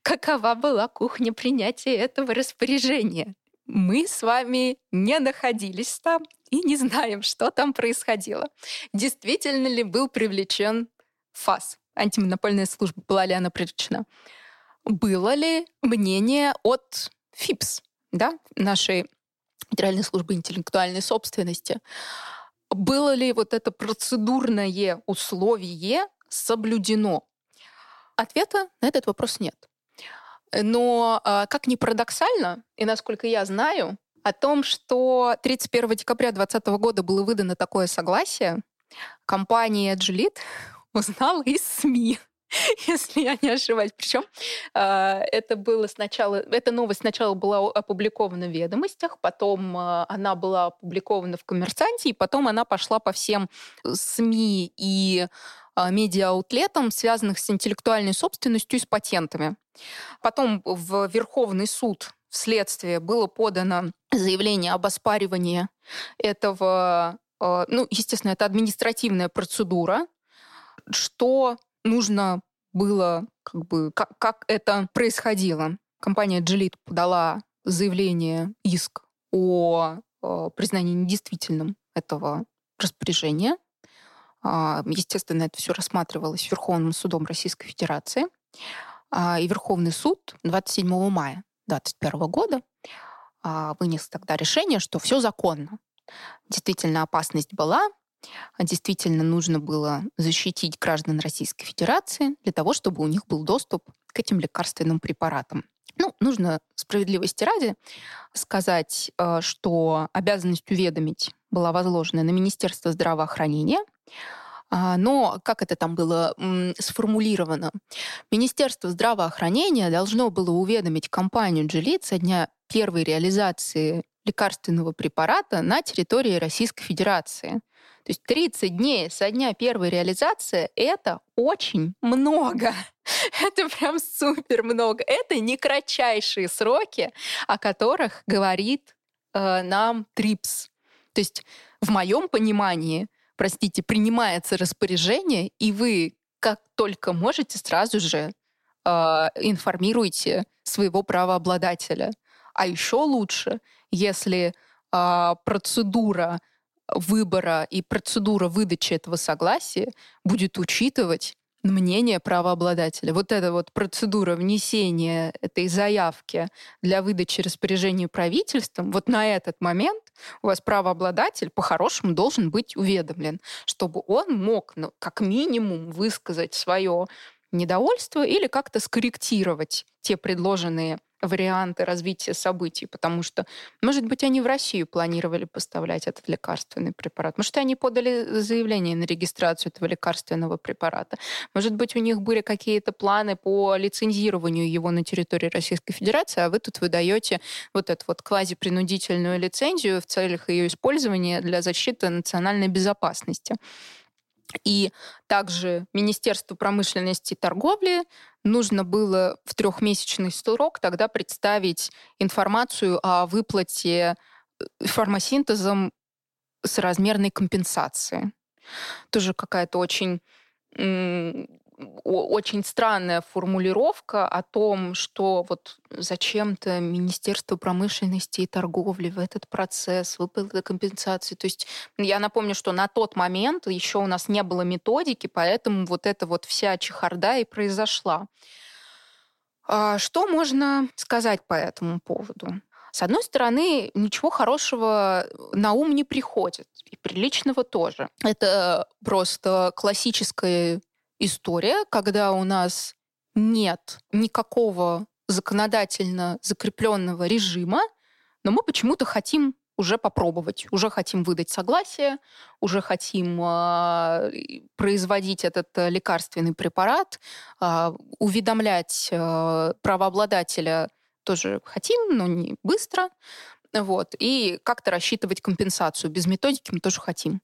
какова была кухня принятия этого распоряжения. Мы с вами не находились там и не знаем, что там происходило. Действительно ли был привлечен ФАС, антимонопольная служба, была ли она привлечена? Было ли мнение от ФИПС, да, нашей Федеральной службы интеллектуальной собственности? Было ли вот это процедурное условие соблюдено? Ответа на этот вопрос нет. Но а, как ни парадоксально, и насколько я знаю, о том, что 31 декабря 2020 года было выдано такое согласие, компания Gilead узнала из СМИ. <laughs> если я не ошибаюсь. Причем а, это было сначала, эта новость сначала была опубликована в «Ведомостях», потом а, она была опубликована в «Коммерсанте», и потом она пошла по всем СМИ и а, медиа-аутлетам, связанных с интеллектуальной собственностью и с патентами. Потом в Верховный суд вследствие было подано заявление об оспаривании этого ну, естественно, это административная процедура, что нужно было, как бы, как, как это происходило. Компания Джилит подала заявление, иск о, э, признании недействительным этого распоряжения. А, естественно, это все рассматривалось Верховным судом Российской Федерации. А, и Верховный суд 27 мая 2021 года а, вынес тогда решение, что все законно. Действительно, опасность была, действительно нужно было защитить граждан Российской Федерации для того, чтобы у них был доступ к этим лекарственным препаратам. Ну, нужно справедливости ради сказать, э, что обязанность уведомить была возложена на Министерство здравоохранения, а, но как это там было сформулировано? Министерство здравоохранения должно было уведомить компанию Джелит со дня первой реализации лекарственного препарата на территории Российской Федерации. То есть 30 дней со дня первой реализации — это очень много. <laughs> Это прям супер много. Это не кратчайшие сроки, о которых говорит э, нам ТРИПС. То есть в моем понимании, простите, принимается распоряжение, и вы как только можете сразу же э, информируете своего правообладателя. А еще лучше, если э, процедура выбора и процедура выдачи этого согласия будет учитывать мнение правообладателя. Вот эта вот процедура внесения этой заявки для выдачи распоряжения правительством, вот на этот момент у вас правообладатель по-хорошему должен быть уведомлен, чтобы он мог ну, как минимум высказать свое недовольство или как-то скорректировать те предложенные варианты развития событий, потому что, может быть, они в Россию планировали поставлять этот лекарственный препарат, может, они подали заявление на регистрацию этого лекарственного препарата, может быть, у них были какие-то планы по лицензированию его на территории Российской Федерации, а вы тут выдаете вот эту вот квазипринудительную лицензию в целях ее использования для защиты национальной безопасности. И также Министерству промышленности и торговли нужно было в трехмесячный срок тогда представить информацию о выплате э, фармасинтезом с размерной компенсации. Тоже какая-то очень очень странная формулировка о том, что вот зачем-то Министерство промышленности и торговли в этот процесс выплаты компенсации. То есть я напомню, что на тот момент еще у нас не было методики, поэтому вот эта вот вся чехарда и произошла. А что можно сказать по этому поводу? С одной стороны, ничего хорошего на ум не приходит, и приличного тоже. Это просто классическая история, когда у нас нет никакого законодательно закрепленного режима, но мы почему-то хотим уже попробовать, уже хотим выдать согласие, уже хотим э, производить этот э, лекарственный препарат, э, уведомлять э, правообладателя тоже хотим, но не быстро. Вот. И как-то рассчитывать компенсацию. Без методики мы тоже хотим.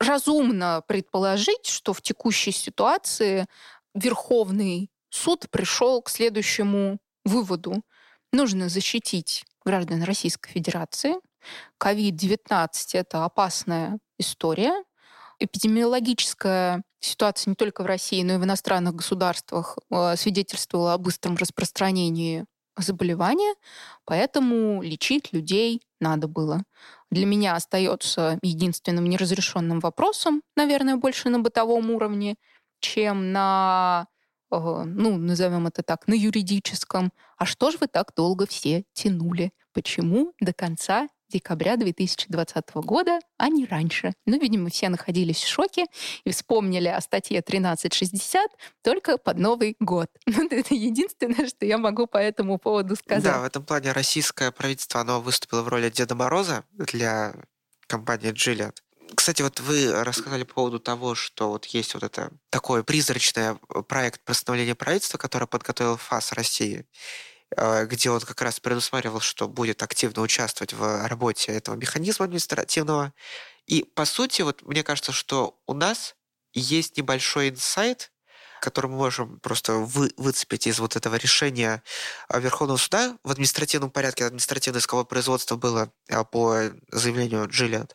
Разумно предположить, что в текущей ситуации Верховный суд пришел к следующему выводу. Нужно защитить граждан Российской Федерации. COVID-19 – это опасная история. Эпидемиологическая ситуация не только в России, но и в иностранных государствах э, свидетельствовала о быстром распространении заболевания, поэтому лечить людей надо было. Для меня остается единственным неразрешенным вопросом, наверное, больше на бытовом уровне, чем на, э, ну, назовем это так, на юридическом. А что же вы так долго все тянули? Почему до конца декабря 2020 года, а не раньше. Ну, видимо, все находились в шоке и вспомнили о статье 1360 только под Новый год. <laughs> Ну, это единственное, что я могу по этому поводу сказать. Да, в этом плане российское правительство, оно выступило в роли Деда Мороза для компании Gillette. Кстати, вот вы рассказали по поводу того, что вот есть вот это такой призрачный проект постановления правительства, который подготовил ФАС России. Э, где он как раз предусматривал, что будет активно участвовать в работе этого механизма административного. И, по сути, вот мне кажется, что у нас есть небольшой инсайт, который мы можем просто вы, выцепить из вот этого решения э, Верховного суда в административном порядке. Административное исковое производство было э, по заявлению Джиллиан.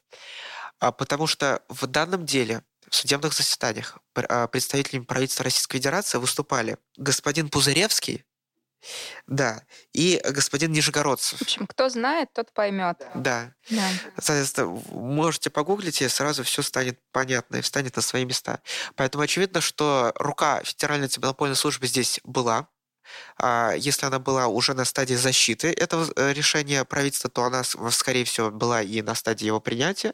А потому что в данном деле в судебных заседаниях представителями правительства Российской Федерации выступали господин Пузыревский, да. И господин Нижегородцев. В общем, кто знает, тот поймет. Да. да. Соответственно, можете погуглить, и сразу все станет понятно и встанет на свои места. Поэтому очевидно, что рука Федеральной антимонопольной службы здесь была, если она была уже на стадии защиты этого э, решения правительства, то она, скорее всего, была и на стадии его принятия.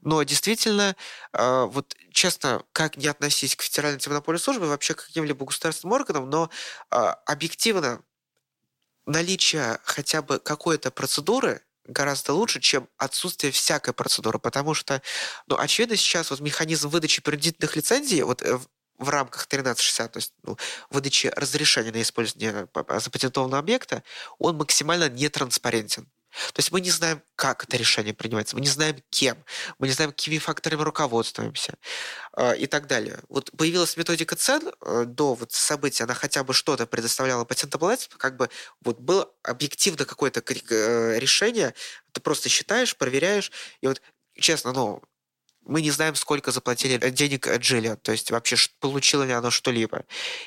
Но действительно, а, вот честно, как не относись к Федеральной антимонопольной службе, вообще к каким-либо государственным органам, но а, объективно наличие хотя бы какой-то процедуры гораздо лучше, чем отсутствие всякой процедуры, потому что, ну, очевидно, сейчас вот механизм выдачи принудительных лицензий, вот э, в рамках 1360, то есть ну, выдачи разрешения на использование запатентованного объекта, он максимально нетранспарентен. То есть мы не знаем, как это решение принимается, мы не знаем, кем, мы не знаем, какими факторами руководствуемся э, и так далее. Вот появилась методика цен э, до вот события, она хотя бы что-то предоставляла патентообладателю, как бы вот было объективно какое-то э, решение, ты просто считаешь, проверяешь, и вот честно, ну, мы не знаем, сколько заплатили денег Джилли, то есть вообще получила ли она что-либо.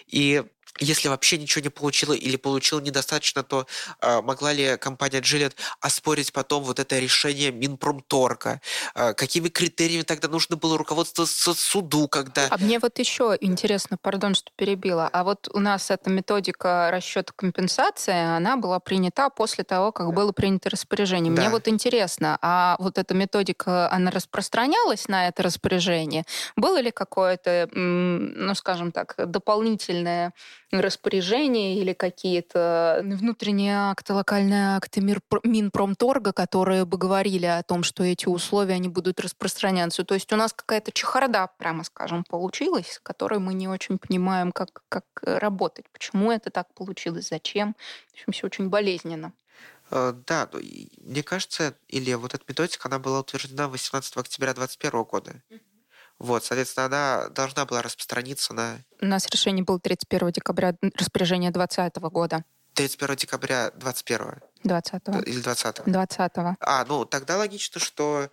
И если вообще ничего не получила или получила недостаточно, то э, могла ли компания Gillette оспорить потом вот это решение Минпромторга? Э, какими критериями тогда нужно было руководствоваться суду, когда... А мне вот еще интересно, пардон, что перебила, а вот у нас эта методика расчета компенсации, она была принята после того, как было принято распоряжение. Да. Мне вот интересно, а вот эта методика, она распространялась на это распоряжение? Было ли какое-то, ну, скажем так, дополнительное распоряжения или какие-то внутренние акты, локальные акты Минпромторга, которые бы говорили о том, что эти условия они будут распространяться. То есть у нас какая-то чехарда, прямо скажем, получилась, с которой мы не очень понимаем, как, как работать, почему это так получилось, зачем. В общем, все очень болезненно. Э, да, ну, мне кажется, или вот эта методика, она была утверждена 18 октября 2021 года. Mm-hmm. Вот, соответственно, она должна была распространиться на... У нас решение было 31 декабря распоряжения 2020 года. 31 декабря 21 20 Или 20 20 А, ну, тогда логично, что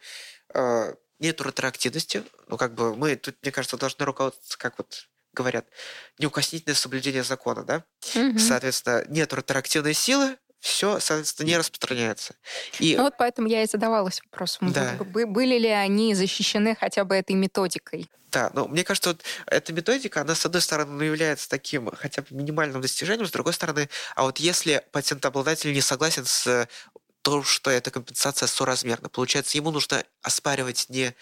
э, нету ретроактивности. Ну, как бы мы тут, мне кажется, должны руководствоваться как вот говорят, неукоснительное соблюдение закона, да? Мгм. Соответственно, нет ретроактивной силы, все, соответственно, не распространяется. И Ну вот поэтому я и задавалась вопросом, Да. бы- бы- были ли они защищены хотя бы этой методикой. Да, но мне кажется, вот эта методика, она, с одной стороны, ну, является таким хотя бы минимальным достижением, с другой стороны, а вот если патентообладатель не согласен с том, что эта компенсация соразмерна, получается, ему нужно оспаривать не э,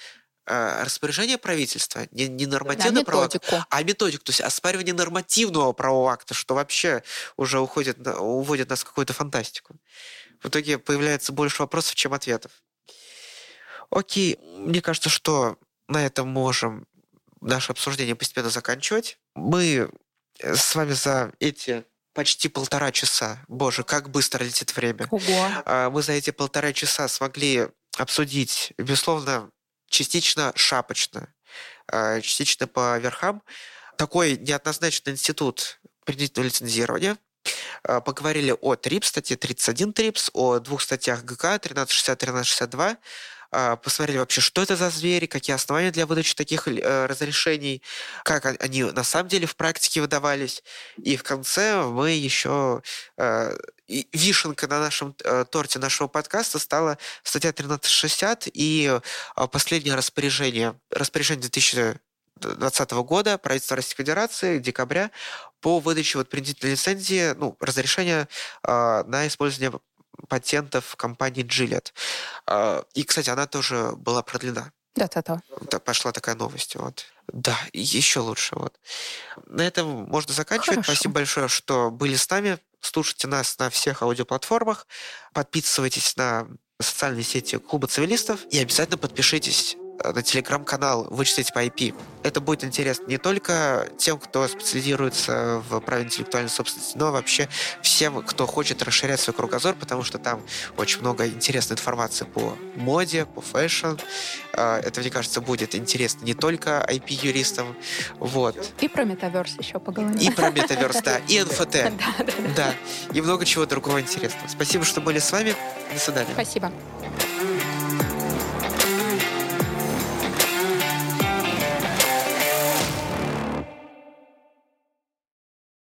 распоряжение правительства, не, не Да, нормативный правовой акт, методику. а методику, то есть оспаривание нормативного правового акта, что вообще уже уходит, уводит нас в какую-то фантастику. В итоге появляется больше вопросов, чем ответов. Окей, мне кажется, что на этом можем наше обсуждение постепенно заканчивать. Мы э, с вами за эти почти полтора часа, боже, как быстро летит время, Ого. а, мы за эти полтора часа смогли обсудить, безусловно, частично шапочно, а, частично по верхам, такой неоднозначный институт принудительного лицензирования. А, Поговорили о ТРИПС, статье 31 ТРИПС, о двух статьях ГК 1360-1362. А, Посмотрели вообще, что это за звери, какие основания для выдачи таких э, разрешений, как они на самом деле в практике выдавались. И в конце мы еще э, и вишенка на нашем э, торте нашего подкаста стала статья 1360 и э, последнее распоряжение, распоряжение 2020 года правительства Российской Федерации, декабря, по выдаче вот принудительной лицензии, ну, разрешения э, на использование патентов компании Gillette. Э, и, кстати, она тоже была продлена. Да-да-да. Да, пошла такая новость. Вот. Да, еще лучше. Вот. На этом можно заканчивать. Хорошо. Спасибо большое, что были с нами. Слушайте нас на всех аудиоплатформах. Подписывайтесь на социальные сети Клуба цивилистов. И обязательно подпишитесь на телеграм-канал «Вычислить по IP». Это будет интересно не только тем, кто специализируется в праве интеллектуальной собственности, но вообще всем, кто хочет расширять свой кругозор, потому что там очень много интересной информации по моде, по fashion. Э, Это, мне кажется, будет интересно не только IP-юристам, вот. И про метаверс еще поговорим. И про метаверс, да, и <laughs> НФТ. Да. Да, и много чего другого интересного. Спасибо, что были с вами. До свидания. Спасибо.